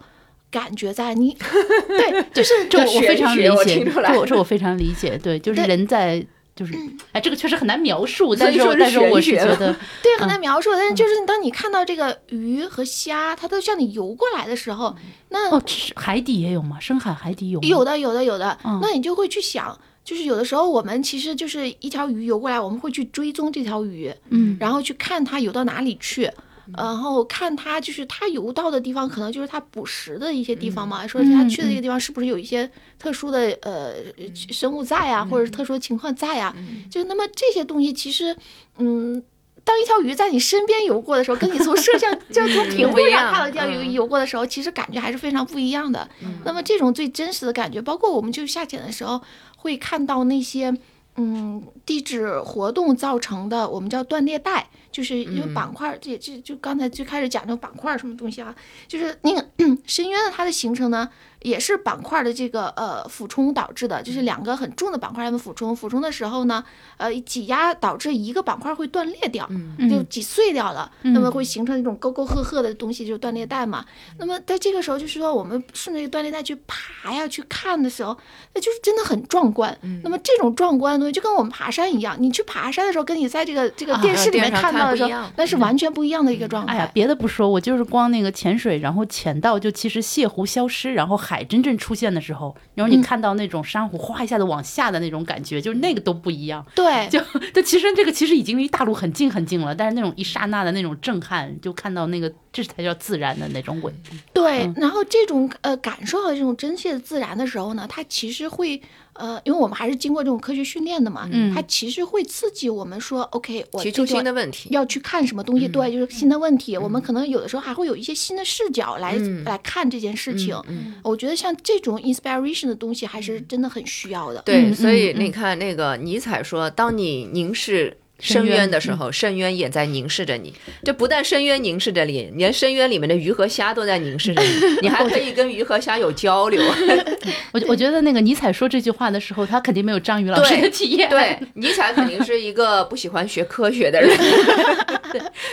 感觉在你，对，就是这我非常理解，这这我非常理解，对，就是人在。就是，哎，这个确实很难描述，但是但是我是觉得，对，很难描述。但是就是当你看到这个鱼和虾，它都向你游过来的时候，那哦，海底也有吗？深海海底有？有的，有的，有的。那你就会去想，就是有的时候我们其实就是一条鱼游过来，我们会去追踪这条鱼，嗯，然后去看它游到哪里去。然后看它，就是它游到的地方，可能就是它捕食的一些地方嘛。说它去的这个地方是不是有一些特殊的呃生物在啊，或者是特殊的情况在啊？就那么这些东西，其实，嗯，当一条鱼在你身边游过的时候，跟你从摄像 就从屏幕上看到一条鱼游过的时候，其实感觉还是非常不一样的。那么这种最真实的感觉，包括我们就下潜的时候会看到那些嗯地质活动造成的，我们叫断裂带。就是因为板块，这这就刚才最开始讲那个板块什么东西啊，就是那个 深渊的它的形成呢。也是板块的这个呃俯冲导致的，就是两个很重的板块它们俯冲，俯冲的时候呢，呃挤压导致一个板块会断裂掉，就挤碎掉了，那么会形成一种沟沟壑壑的东西，就是断裂带嘛。那么在这个时候，就是说我们顺着这个断裂带去爬呀去看的时候，那就是真的很壮观。那么这种壮观的东西就跟我们爬山一样，你去爬山的时候，跟你在这个这个电视里面看到的时候，那是完全不一样的一个状态。哎呀，别的不说，我就是光那个潜水，然后潜到就其实泻湖消失，然后海。海真正出现的时候，然后你看到那种珊瑚哗一下子往下的那种感觉，就是那个都不一样。对，就就其实这个其实已经离大陆很近很近了，但是那种一刹那的那种震撼，就看到那个这才叫自然的那种美。对，然后这种呃感受到这种真切的自然的时候呢，它其实会。呃，因为我们还是经过这种科学训练的嘛，嗯，它其实会刺激我们说，OK，我提出新的问题，要去看什么东西，对，就是新的问题，我们可能有的时候还会有一些新的视角来来看这件事情。我觉得像这种 inspiration 的东西还是真的很需要的。对，所以你看那个尼采说，当你凝视。深渊的时候，深渊也在凝视着你。这不但深渊凝视着你，连深渊里面的鱼和虾都在凝视着你。你还可以跟鱼和虾有交流。我我觉得那个尼采说这句话的时候，他肯定没有章鱼老师的体验。对，尼采肯定是一个不喜欢学科学的人。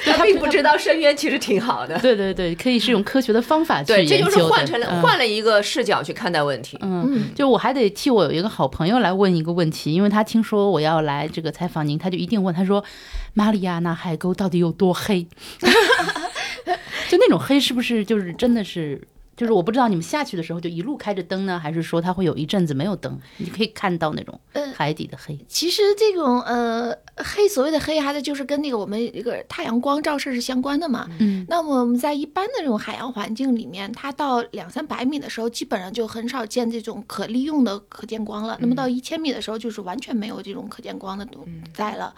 他并不知道深渊其实挺好的。对对对，可以是用科学的方法去研究。对，这就是换成了换了一个视角去看待问题。嗯，就我还得替我有一个好朋友来问一个问题，因为他听说我要来这个采访您，他就一定问他。他说：“马里亚纳海沟到底有多黑？就那种黑，是不是就是真的是？”就是我不知道你们下去的时候就一路开着灯呢，还是说它会有一阵子没有灯，你可以看到那种海底的黑。其实这种呃黑，所谓的黑，还是就是跟那个我们一个太阳光照射是相关的嘛。嗯。那么我们在一般的这种海洋环境里面，它到两三百米的时候，基本上就很少见这种可利用的可见光了。那么到一千米的时候，就是完全没有这种可见光的东在了。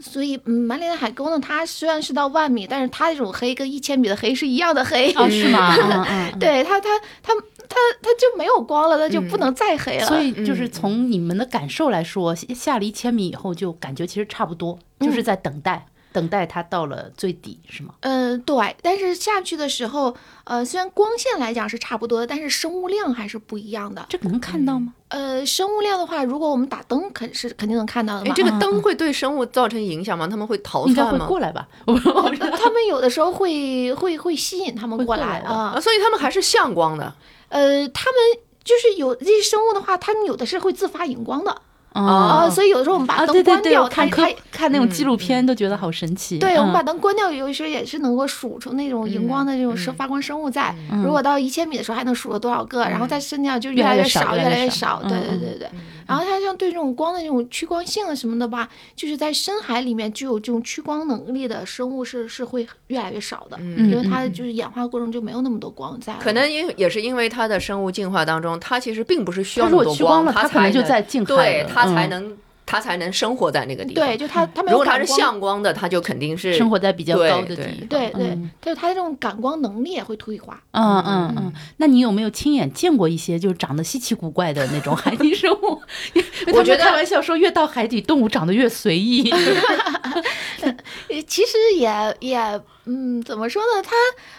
所以，马里亚海沟呢，它虽然是到万米，但是它这种黑跟一千米的黑是一样的黑。哦，是吗？嗯嗯。对。它它它它它就没有光了，它就不能再黑了。所以就是从你们的感受来说，下了一千米以后就感觉其实差不多，就是在等待。等待它到了最底，是吗？嗯，对，但是下去的时候，呃，虽然光线来讲是差不多的，但是生物量还是不一样的。这能看到吗？呃，生物量的话，如果我们打灯，肯是肯定能看到的哎，这个灯会对生物造成影响吗？他们会逃应该会窜吗？过来吧？他们有的时候会会会吸引他们过过来的来啊。啊，所以他们还是向光的。呃，他们就是有这些生物的话，他们有的是会自发荧光的啊啊，所以有的时候我们把啊，灯对对对，关掉，看看科它它看那种纪录片都觉得好神奇。对，我们嗯把灯关掉，有的时候也是能够数出那种荧光的这种生发光生物在。如果到一千米的时候，还能数了多少个，然后再深掉就越来越少，越来越越少。对少嗯对对对。然后它像对这种光的这种趋光性啊什么的吧，就是在深海里面具有这种趋光能力的生物是是会越来越少的，嗯因为它就是演化过程就没有那么多光在。可能因也是因为它的生物进化当中，它其实并不是需要多趋光了它它可能就在近海对它才嗯能它才能生活在那个地方。对，就它它没如果它是向光的，它就肯定是生活在比较高的地方。对对就，它它的这种感光能力也会退化。嗯嗯嗯，那你有没有亲眼见过一些就是长得稀奇古怪的那种海底生物？因为他们觉得开玩笑说，越到海底，动物长得越随意。呃，其实也也，嗯，怎么说呢？它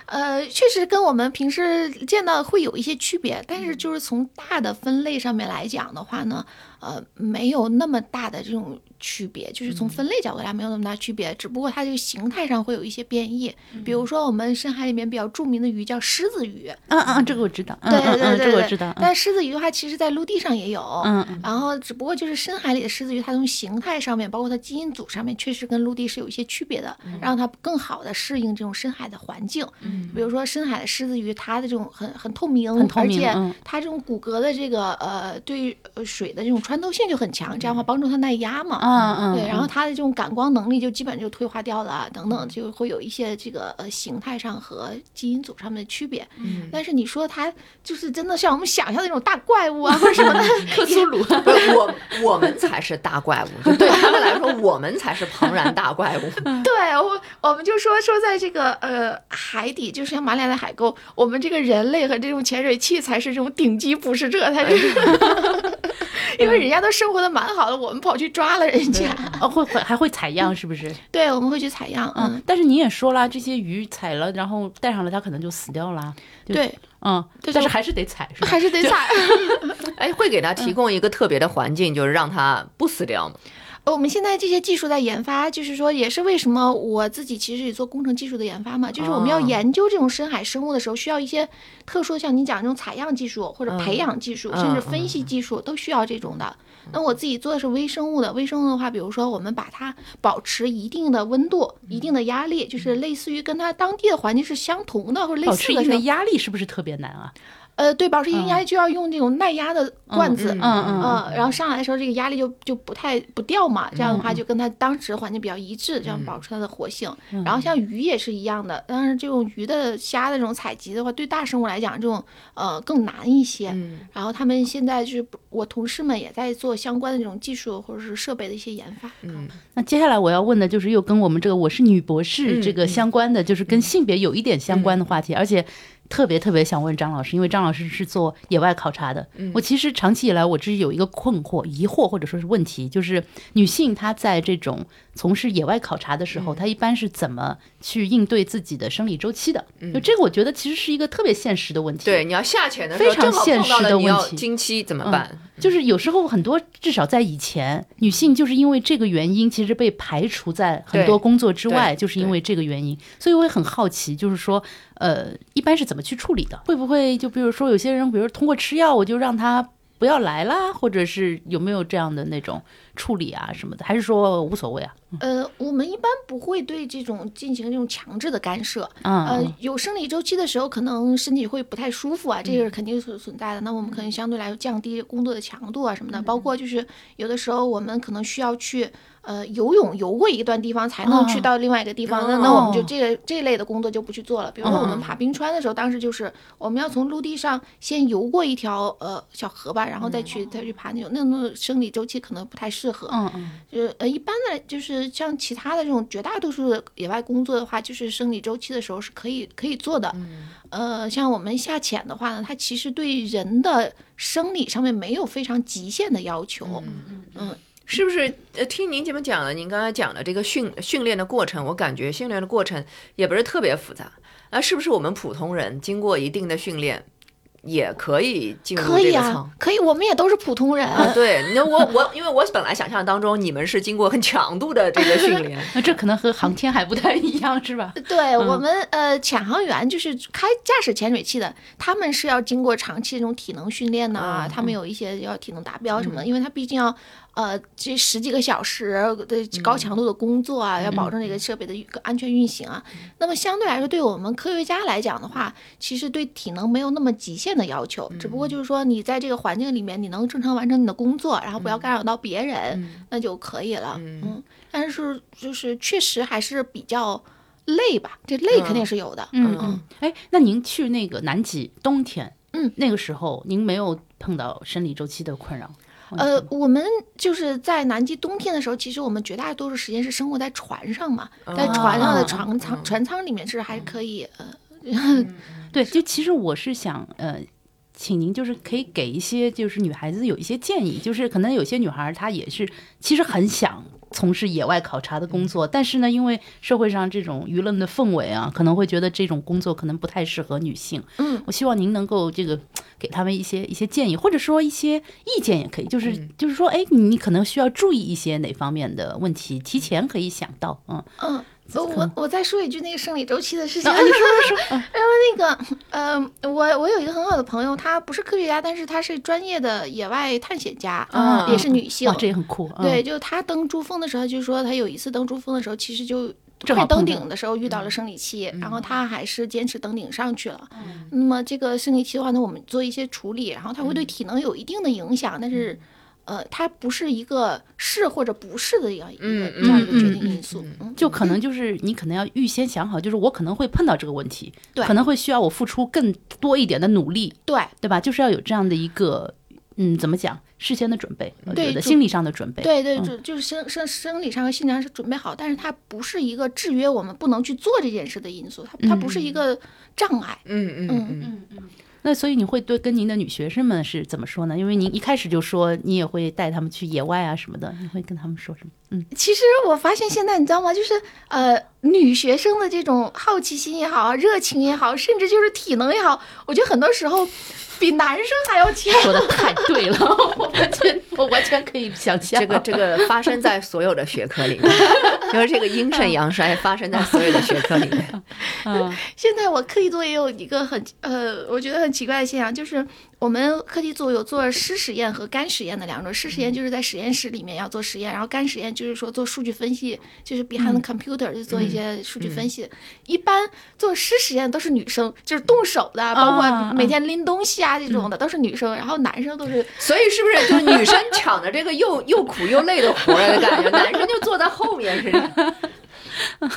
呃，确实跟我们平时见到会有一些区别，但是就是从大的分类上面来讲的话呢，呃，没有那么大的这种区别，就是从分类角度来没有那么大区别，只不过它这个形态上会有一些变异。比如说我们深海里面比较著名的鱼叫狮子鱼，嗯嗯，这个我知道。嗯对对对对这个我知道。嗯但狮子鱼的话，其实在陆地上也有，嗯嗯然后只不过就是深海里的狮子鱼，它从形态上面，包括它基因组上面，确实跟陆地是有一些区别的，让它更好的适应这种深海的环境。嗯比如说深海的狮子鱼，它的这种很很透明，很透明而且嗯它这种骨骼的这个呃对呃水的这种穿透性就很强，这样的话帮助它耐压嘛。嗯嗯，对，然后它的这种感光能力就基本就退化掉了啊，等嗯等，就会有一些这个呃形态上和基因组上面的区别。嗯但是你说它就是真的像我们想象的那种大怪物啊，或者什么的，克苏鲁。不是我我们才是大怪物，就对他们来说，我们才是庞然大怪物。对我，我们就说说在这个呃海底，就是像马里亚纳海沟，我们这个人类和这种潜水器才是这种顶级捕食者，才是，因为人家都生活的蛮好的，我们跑去抓了人家，哦，会会还会采样，是不是？对，我们会去采样，嗯嗯，，但是你也说了，这些鱼采了，然后带上了，它可能就死掉了。对，嗯，但是还是得采，是吧？还是得采。哎，会给它提供一个特别的环境，就是让它不死掉吗？呃我们现在这些技术在研发，就是说，也是为什么我自己其实也做工程技术的研发嘛，就是我们要哦研究这种深海生物的时候，需要一些特殊，像你讲这种采样技术或者培养技术，嗯甚至分析技术都需要这种的。那我自己做的是微生物的，微生物的话，比如说我们把它保持一定的温度、一定的压力，就是类似于跟它当地的环境是相同的或者类保持一定的压力是不是特别难啊？呃，对，保持一定压力就要用这种耐压的罐子，嗯嗯嗯嗯，然后上来的时候这个压力就就不太不掉嘛，这样的话就跟它当时的环境比较一致，这样保持它的活性。然后像鱼也是一样的，但是这种鱼的虾的这种采集的话，对大生物来讲，这种呃更难一些。嗯。然后他们现在就是我同事们也在做相关的这种技术或者是设备的一些研发。嗯，那接下来我要问的就是又跟我们这个我是女博士嗯这个相关的，就是跟性别有一点相关的话题，而且特别特别想问张老师，因为张老师是做野外考察的。嗯我其实长期以来我只是有一个困惑、疑惑或者说是问题，就是女性她在这种从事野外考察的时候，她一般是怎么去应对自己的生理周期的？就这个，我觉得其实是一个特别现实的问题。对，你要下潜的时候非常现实的问题经期怎么办？就是有时候很多，至少在以前，女性就是因为这个原因，其实被排除在很多工作之外，就是因为这个原因。所以我也很好奇，就是说，呃，一般是怎么去处理的？会不会就比如说有些人，比如通过吃药，我就让他不要来啦，或者是有没有这样的那种处理啊什么的？还是说无所谓啊？呃，我们一般不会对这种进行这种强制的干涉。嗯，呃，有生理周期的时候，可能身体会不太舒服啊，这个肯定是存在的。那我们可能相对来说降低工作的强度啊什么的，包括就是有的时候我们可能需要去呃游泳游过一段地方才能去哦到另外一个地方，那那我们就哦这个这类的工作就不去做了。比如说我们嗯爬冰川的时候，当时就是我们要从陆地上先游过一条呃小河吧，然后再去再去爬那种那种生理周期可能不太适合。嗯嗯就是呃，一般的就是像其他的这种绝大多数的野外工作的话，就是生理周期的时候是可以可以做的。呃，像我们下潜的话呢，它其实对人的生理上面没有非常极限的要求。嗯是不是？呃，听您这么讲了，您刚才讲的这个训训练的过程，我感觉训练的过程也不是特别复杂啊。是不是我们普通人经过一定的训练，也可以进入可以啊这个舱？，可以，我们也都是普通人。啊，对，那我我因为我本来想象当中你们是经过很强度的这个训练，那这可能和航天还不太一样，是吧？对我们呃，潜航员就是开驾驶潜水器的，他们是要经过长期这种体能训练的啊，嗯他们有一些要体能达标什么的，因为他毕竟要呃这十几个小时的高强度的工作啊，要保证这个设备的安全运行啊。那么相对来说，对我们科学家来讲的话，其实对体能没有那么极限的要求，只不过就是说你在这个环境里面，你能正常完成你的工作，然后不要干扰到别人，那就可以了。嗯，但是就是确实还是比较累吧，这累肯定是有的。嗯嗯。哎，那您去那个南极冬天，嗯，那个时候您没有碰到生理周期的困扰？呃，我们就是在南极冬天的时候，其实我们绝大多数时间是生活在船上嘛，在船上的哦船舱船舱里面是还可以呃，对，就其实我是想，呃，请您就是可以给一些就是女孩子有一些建议，就是可能有些女孩她也是其实很想从事野外考察的工作，但是呢，因为社会上这种舆论的氛围啊，可能会觉得这种工作可能不太适合女性。嗯，我希望您能够这个给他们一些一些建议，或者说一些意见也可以，就是、就是说，哎，你你可能需要注意一些哪方面的问题，提前可以想到，嗯，嗯。我我我再说一句那个生理周期的事情，啊，你说说说，嗯。那个，呃，我我有一个很好的朋友，她不是科学家，但是她是专业的野外探险家，啊也是女性。哇，这也很酷，嗯、对，就她登珠峰的时候，就说她有一次登珠峰的时候，其实就快登顶的时候遇到了生理期，然后她还是坚持登顶上去了。那么这个生理期的话呢，我们做一些处理，然后它会对体能有一定的影响，但是。呃，它不是一个是或者不是的一个一个嗯这样一个决定因素。嗯，就可能就是你可能要预先想好，就是我可能会碰到这个问题，对可能会需要我付出更多一点的努力，对，对吧？就是要有这样的一个，嗯，怎么讲，事先的准备，我对就觉得心理上的准备，对对，嗯就就是生生生理上和心理上是准备好，但是它不是一个制约我们不能去做这件事的因素，它它不是一个障碍。嗯嗯嗯嗯嗯，那所以你会对跟您的女学生们是怎么说呢？因为您一开始就说你也会带他们去野外啊什么的，你会跟他们说什么？嗯，其实我发现现在你知道吗？就是呃，女学生的这种好奇心也好啊，热情也好，甚至就是体能也好，我觉得很多时候比男生还要强。说的太对了，我完全我完全可以想象这个这个发生在所有的学科里面，就是这个阴盛阳衰发生在所有的学科里面。嗯现在我课题组也有一个很呃，我觉得很奇怪的现象，就是我们课题组有做湿实验和干实验的两种。湿实验就是在实验室里面要做实验，然后干实验就是说做数据分析，就是 behind computer 就做一些数据分析。一般做湿实验都是女生，就是动手的，包括每天拎东西啊这种的都是女生，然后男生都是所以是不是就是女生抢着这个又又苦又累的活儿的感觉，男生就坐在后面是吧？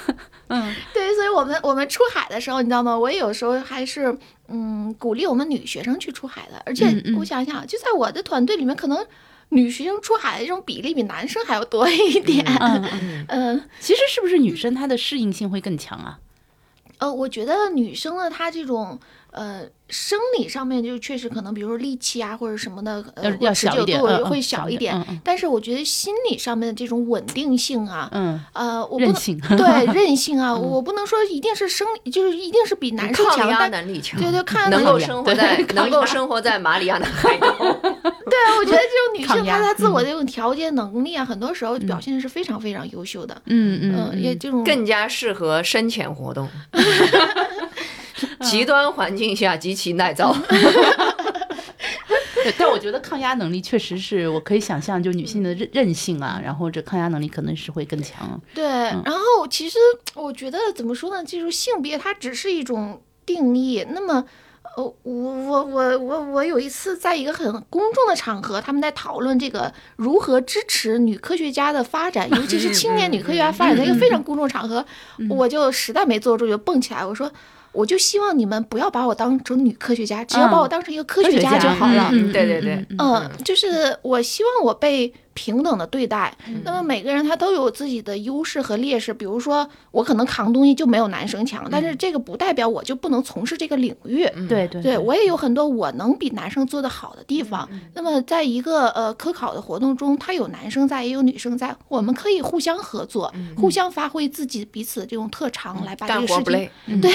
对，所以我们我们出海的时候，你知道吗？我也有时候还是嗯鼓励我们女学生去出海的，而且嗯嗯我想想，就在我的团队里面，可能女学生出海的这种比例比男生还要多一点。嗯嗯，嗯 其实是不是女生她的适应性会更强啊？呃，我觉得女生的，她这种呃生理上面就确实可能，比如说力气啊或者什么的，呃要，持久小一点，度会小一点。嗯嗯但是我觉得心理上面的这种稳定性啊，嗯，呃，我不能对 韧性啊，我不能说一定是生理，就是一定是比男生强，但能力强，对对，看能能够生活在能够生活在马里亚纳海沟。对啊，我觉得这种女性她她自我的这种调节能力啊，很多时候表现的是非常非常优秀的。嗯嗯，嗯，也这种更加适合深潜活动，极端环境下极其耐造。对，但我觉得抗压能力确实是我可以想象，就女性的韧韧性啊，然后这抗压能力可能是会更强。对。然后其实我觉得怎么说呢，就是性别它只是一种定义。那么，呃，我我我我我有一次在一个很公众的场合，他们在讨论这个如何支持女科学家的发展，尤其是青年女科学家发展，的一个非常公众场合，我就实在没坐住，就蹦起来，我说。我就希望你们不要把我当成女科学家，只要把我当成一个科学家就好了。嗯对对对嗯，就是我希望我被平等的对待。那么每个人他都有自己的优势和劣势，比如说我可能扛东西就没有男生强，但是这个不代表我就不能从事这个领域。对对对我也有很多我能比男生做得好的地方。那么在一个呃科考的活动中，他有男生在，也有女生在，我们可以互相合作，互相发挥自己彼此的这种特长，来把这干个事情活不累。对，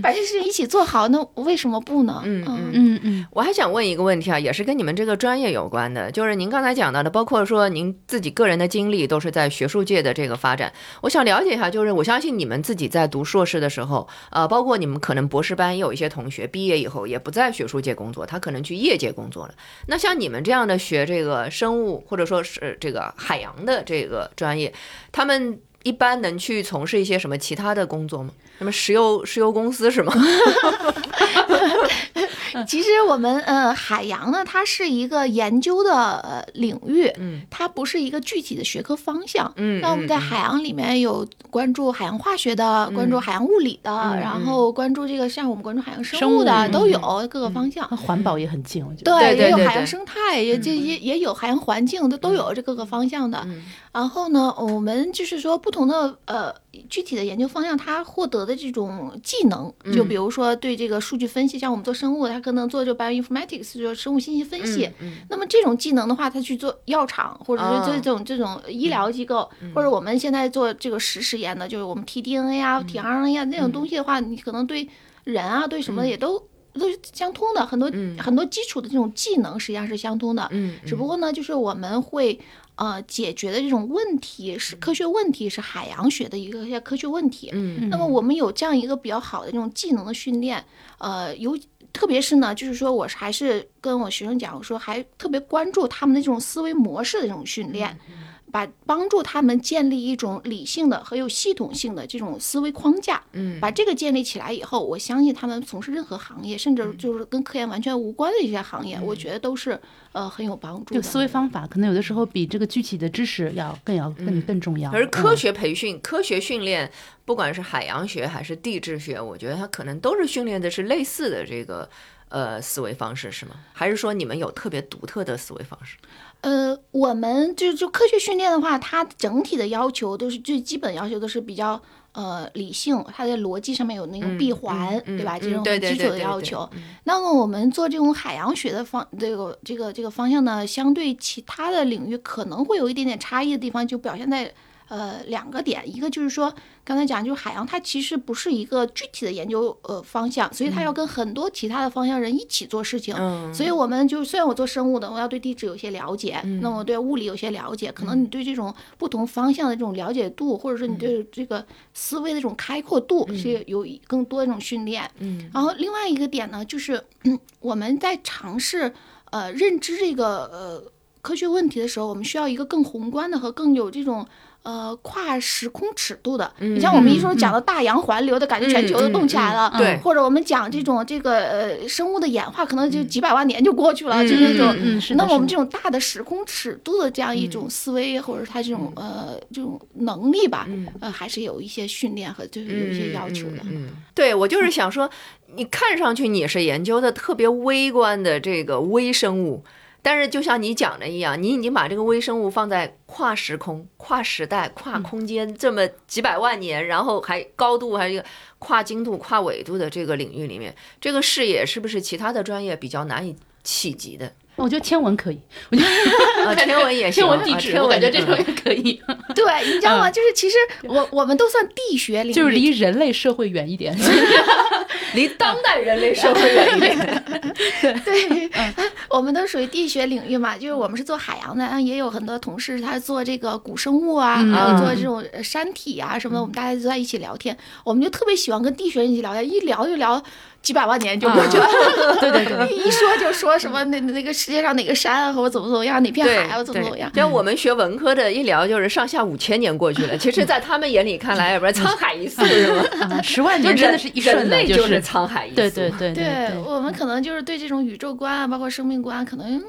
把这个事情一起做好。那为什么不呢？嗯嗯嗯嗯我还想问一个问题啊，也是跟你们这个专业有关的，就是您刚才讲到的，包括或者说您自己个人的经历都是在学术界的这个发展。我想了解一下，就是我相信你们自己在读硕士的时候，呃，包括你们可能博士班也有一些同学毕业以后也不在学术界工作，他可能去业界工作了。那像你们这样的学这个生物或者说是这个海洋的这个专业，他们一般能去从事一些什么其他的工作吗？什么石油石油公司是吗？其实我们呃海洋呢，它是一个研究的呃领域，嗯它不是一个具体的学科方向。嗯，那我们在嗯海洋里面有关注海洋化学的，关注海洋物理的，嗯然后关注这个像我们关注海洋生生物物的嗯都有各个方向。和环保也很近，我觉得。对，也有海洋生态，也这也也有海洋环境，都都有这各个方向的。嗯然后呢，我们就是说不同的呃具体的研究方向，他获得的这种技能，就比如说对这个数据分析，像我们做生物，他可能做这 bioinformatics，就是生物信息分析。嗯那么这种技能的话，他去做药厂，或者是这哦。种、这种医疗机构，或者我们现在做这个实实验的，就是我们 tDNA 啊、tRNA 啊那种东西的话，你可能对人啊、对什么也都。都是相通的，很多、很多基础的这种技能实际上是相通的，嗯，只不过呢，就是我们会呃解决的这种问题是科学问题，是海洋学的一个一些科学问题。嗯那么我们有这样一个比较好的这种技能的训练，呃，有特别是呢，就是说我还是跟我学生讲，我说还特别关注他们的这种思维模式的这种训练。把帮助他们建立一种理性的和有系统性的这种思维框架，嗯把这个建立起来以后，我相信他们从事任何行业，甚至就是跟科研完全无关的一些行业，我觉得都是呃很有帮助的。这个思维方法可能有的时候比这个具体的知识要更要更更重要。而科嗯学培训、科学训练，不管是海洋学还是地质学，我觉得它可能都是训练的是类似的这个呃思维方式，是吗？还是说你们有特别独特的思维方式？呃，我们就就科学训练的话，它整体的要求都是最基本要求都是比较呃理性，它在逻辑上面有那个闭环，嗯对吧？嗯这种基础的要求。嗯那么我们做这种海洋学的方这个这个这个方向呢，相对其他的领域可能会有一点点差异的地方，就表现在。呃，两个点，一个就是说，刚才讲，就是海洋它其实不是一个具体的研究呃方向，所以它要跟很多其他的方向人一起做事情。嗯所以我们就虽然我做生物的，我要对地质有些了解，嗯那我对物理有些了解，可能你对这种不同方向的这种了解度，或者说你对这个思维的这种开阔度是有更多的这种训练。嗯然后另外一个点呢，就是、嗯、我们在尝试呃认知这个呃科学问题的时候，我们需要一个更宏观的和更有这种。呃，跨时空尺度的，你像我们一说讲到大洋环流的感觉，全球都动起来了，对或者我们讲这种这个呃生物的演化，可能就几百万年就过去了，就那种。那我们这种大的时空尺度的这样一种思维，或者他这种呃这种能力吧，呃，还是有一些训练和就是有一些要求的。嗯，对我就是想说，你看上去你是研究的特别微观的这个微生物。但是，就像你讲的一样，你已经把这个微生物放在跨时空、跨时代、跨空间这么几百万年，然后还高度还有一个跨精度、跨纬度的这个领域里面，这个视野是不是其他的专业比较难以企及的？我觉得天文可以，我觉得啊，天文也行，天文地质，啊我感觉这种嗯也可以，对，你知道吗？就是其实我我们都算地学领域，就是离人类社会远一点。离当代人类社会远一点。对，我们都属于地学领域嘛，就是我们是做海洋的，也有很多同事他做这个古生物啊，还有做这种呃山体啊什么的，我们大家都在一起聊天，我们就特别喜欢跟地学人一起聊天，一聊就聊。几百万年就过去了，对 对对，一说就说什么那那个世界上哪个山啊，或者怎么怎么样，哪片海我，怎么怎么样。像我们学文科的，一聊就是上下五千年过去了，其实，在他们眼里看来，不是沧海一粟是吗？啊，十万就年真的是一瞬的，人类就是沧海一粟。对对对。对。我们可能就是对这种宇宙观啊，包括生命观，可能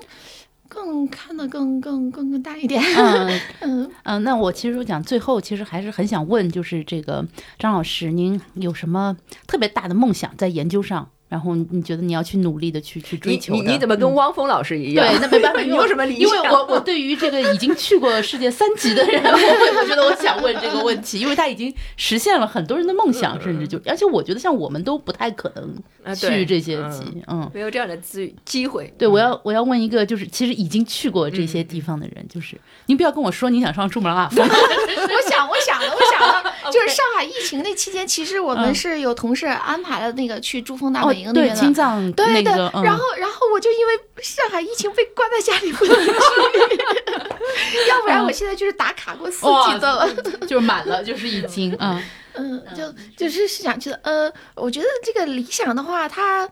更看得更更更更大一点。嗯嗯嗯，那我其实我讲最后，其实还是很想问，就是这个张老师，您有什么特别大的梦想在研究上？然后你觉得你要去努力的去去追求的。你你怎么跟嗯汪峰老师一样？对，那没办法，你有什么理想？因为我我对于这个已经去过世界三级的人，我会我觉得我想问这个问题，因为他已经实现了很多人的梦想，甚至就而且我觉得像我们都不太可能去这些级，嗯。没有这样的资机会。对，我要我要问一个，就是其实已经去过这些地方的人，就是您不要跟我说你想上珠穆朗玛峰，我想，我想了，我想了，就是上海疫情那期间，其实我们嗯是有同事安排了那个去珠峰大哦本营，那，边的。青藏对对，然后然后我就因为上海疫情被关在家里不能去，要不然我现在就是打卡过四哇季的了。就是满了，就是已经，嗯 嗯，就就是想去的，呃，我觉得这个理想的话，它，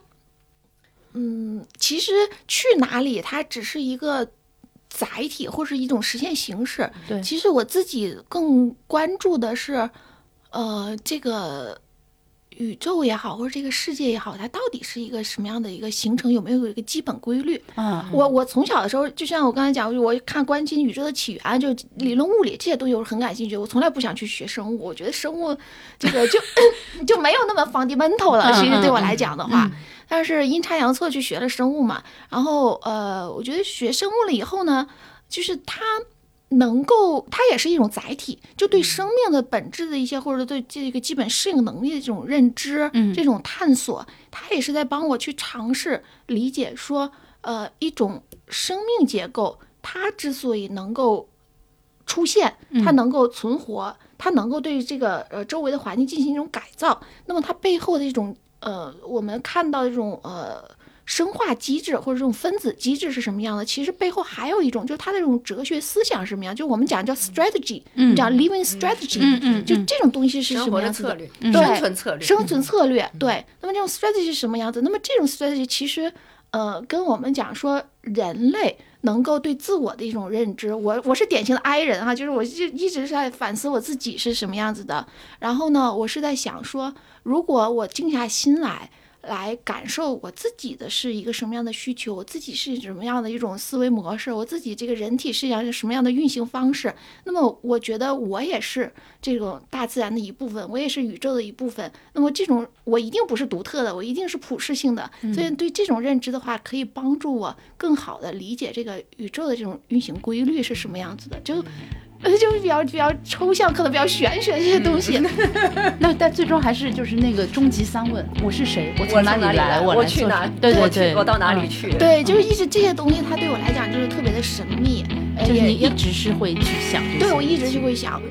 嗯，其实去哪里，它只是一个载体或是一种实现形式。对其实我自己更关注的是，呃，这个宇宙也好，或者这个世界也好，它到底是一个什么样的一个形成，有没有一个基本规律？嗯，我我从小的时候，就像我刚才讲，我看关心宇宙的起源，就理论物理这些东西，我是很感兴趣。我从来不想去学生物，我觉得生物这个 就 就没有那么 fundamental 了。嗯其实对我嗯来讲的话，嗯但是阴差阳错去学了生物嘛，然后呃，我觉得学生物了以后呢，就是它。能够，它也是一种载体，就对生命的本质的一些，或者对这个基本适应能力的这种认知，嗯这种探索，它也是在帮我去尝试理解说，呃，一种生命结构，它之所以能够出现，它能够存活，它能够对这个呃周围的环境进行一种改造，那么它背后的一种呃，我们看到的这种呃。生化机制或者这种分子机制是什么样的？其实背后还有一种，就是它的这种哲学思想是什么样？就我们讲叫 strategy，嗯讲 living strategy，嗯就这种东西是什么样子的？的策略，生存策略，生存策略，对。那么这种 strategy 是什么样子？那么这种 strategy 其实，呃，跟我们讲说人类能够对自我的一种认知，我我是典型的 I 人哈，就是我就一直是在反思我自己是什么样子的。然后呢，我是在想说，如果我静下心来。来感受我自己的是一个什么样的需求，我自己是什么样的一种思维模式，我自己这个人体是样什么样的运行方式。那么，我觉得我也是这种大自然的一部分，我也是宇宙的一部分。那么，这种我一定不是独特的，我一定是普世性的。所以，对这种认知的话，可以帮助我更好的理解这个宇宙的这种运行规律是什么样子的。就。呃，就比较比较抽象，可能比较玄学这些东西。那但最终还是就是那个终极三问：我是谁？我我从哪里来？我去哪？对对对，我到哪里嗯？去？对，就是一直这些东西，它对我来讲就是特别的神秘，呃就是你一直是会去想。对我一直就会想，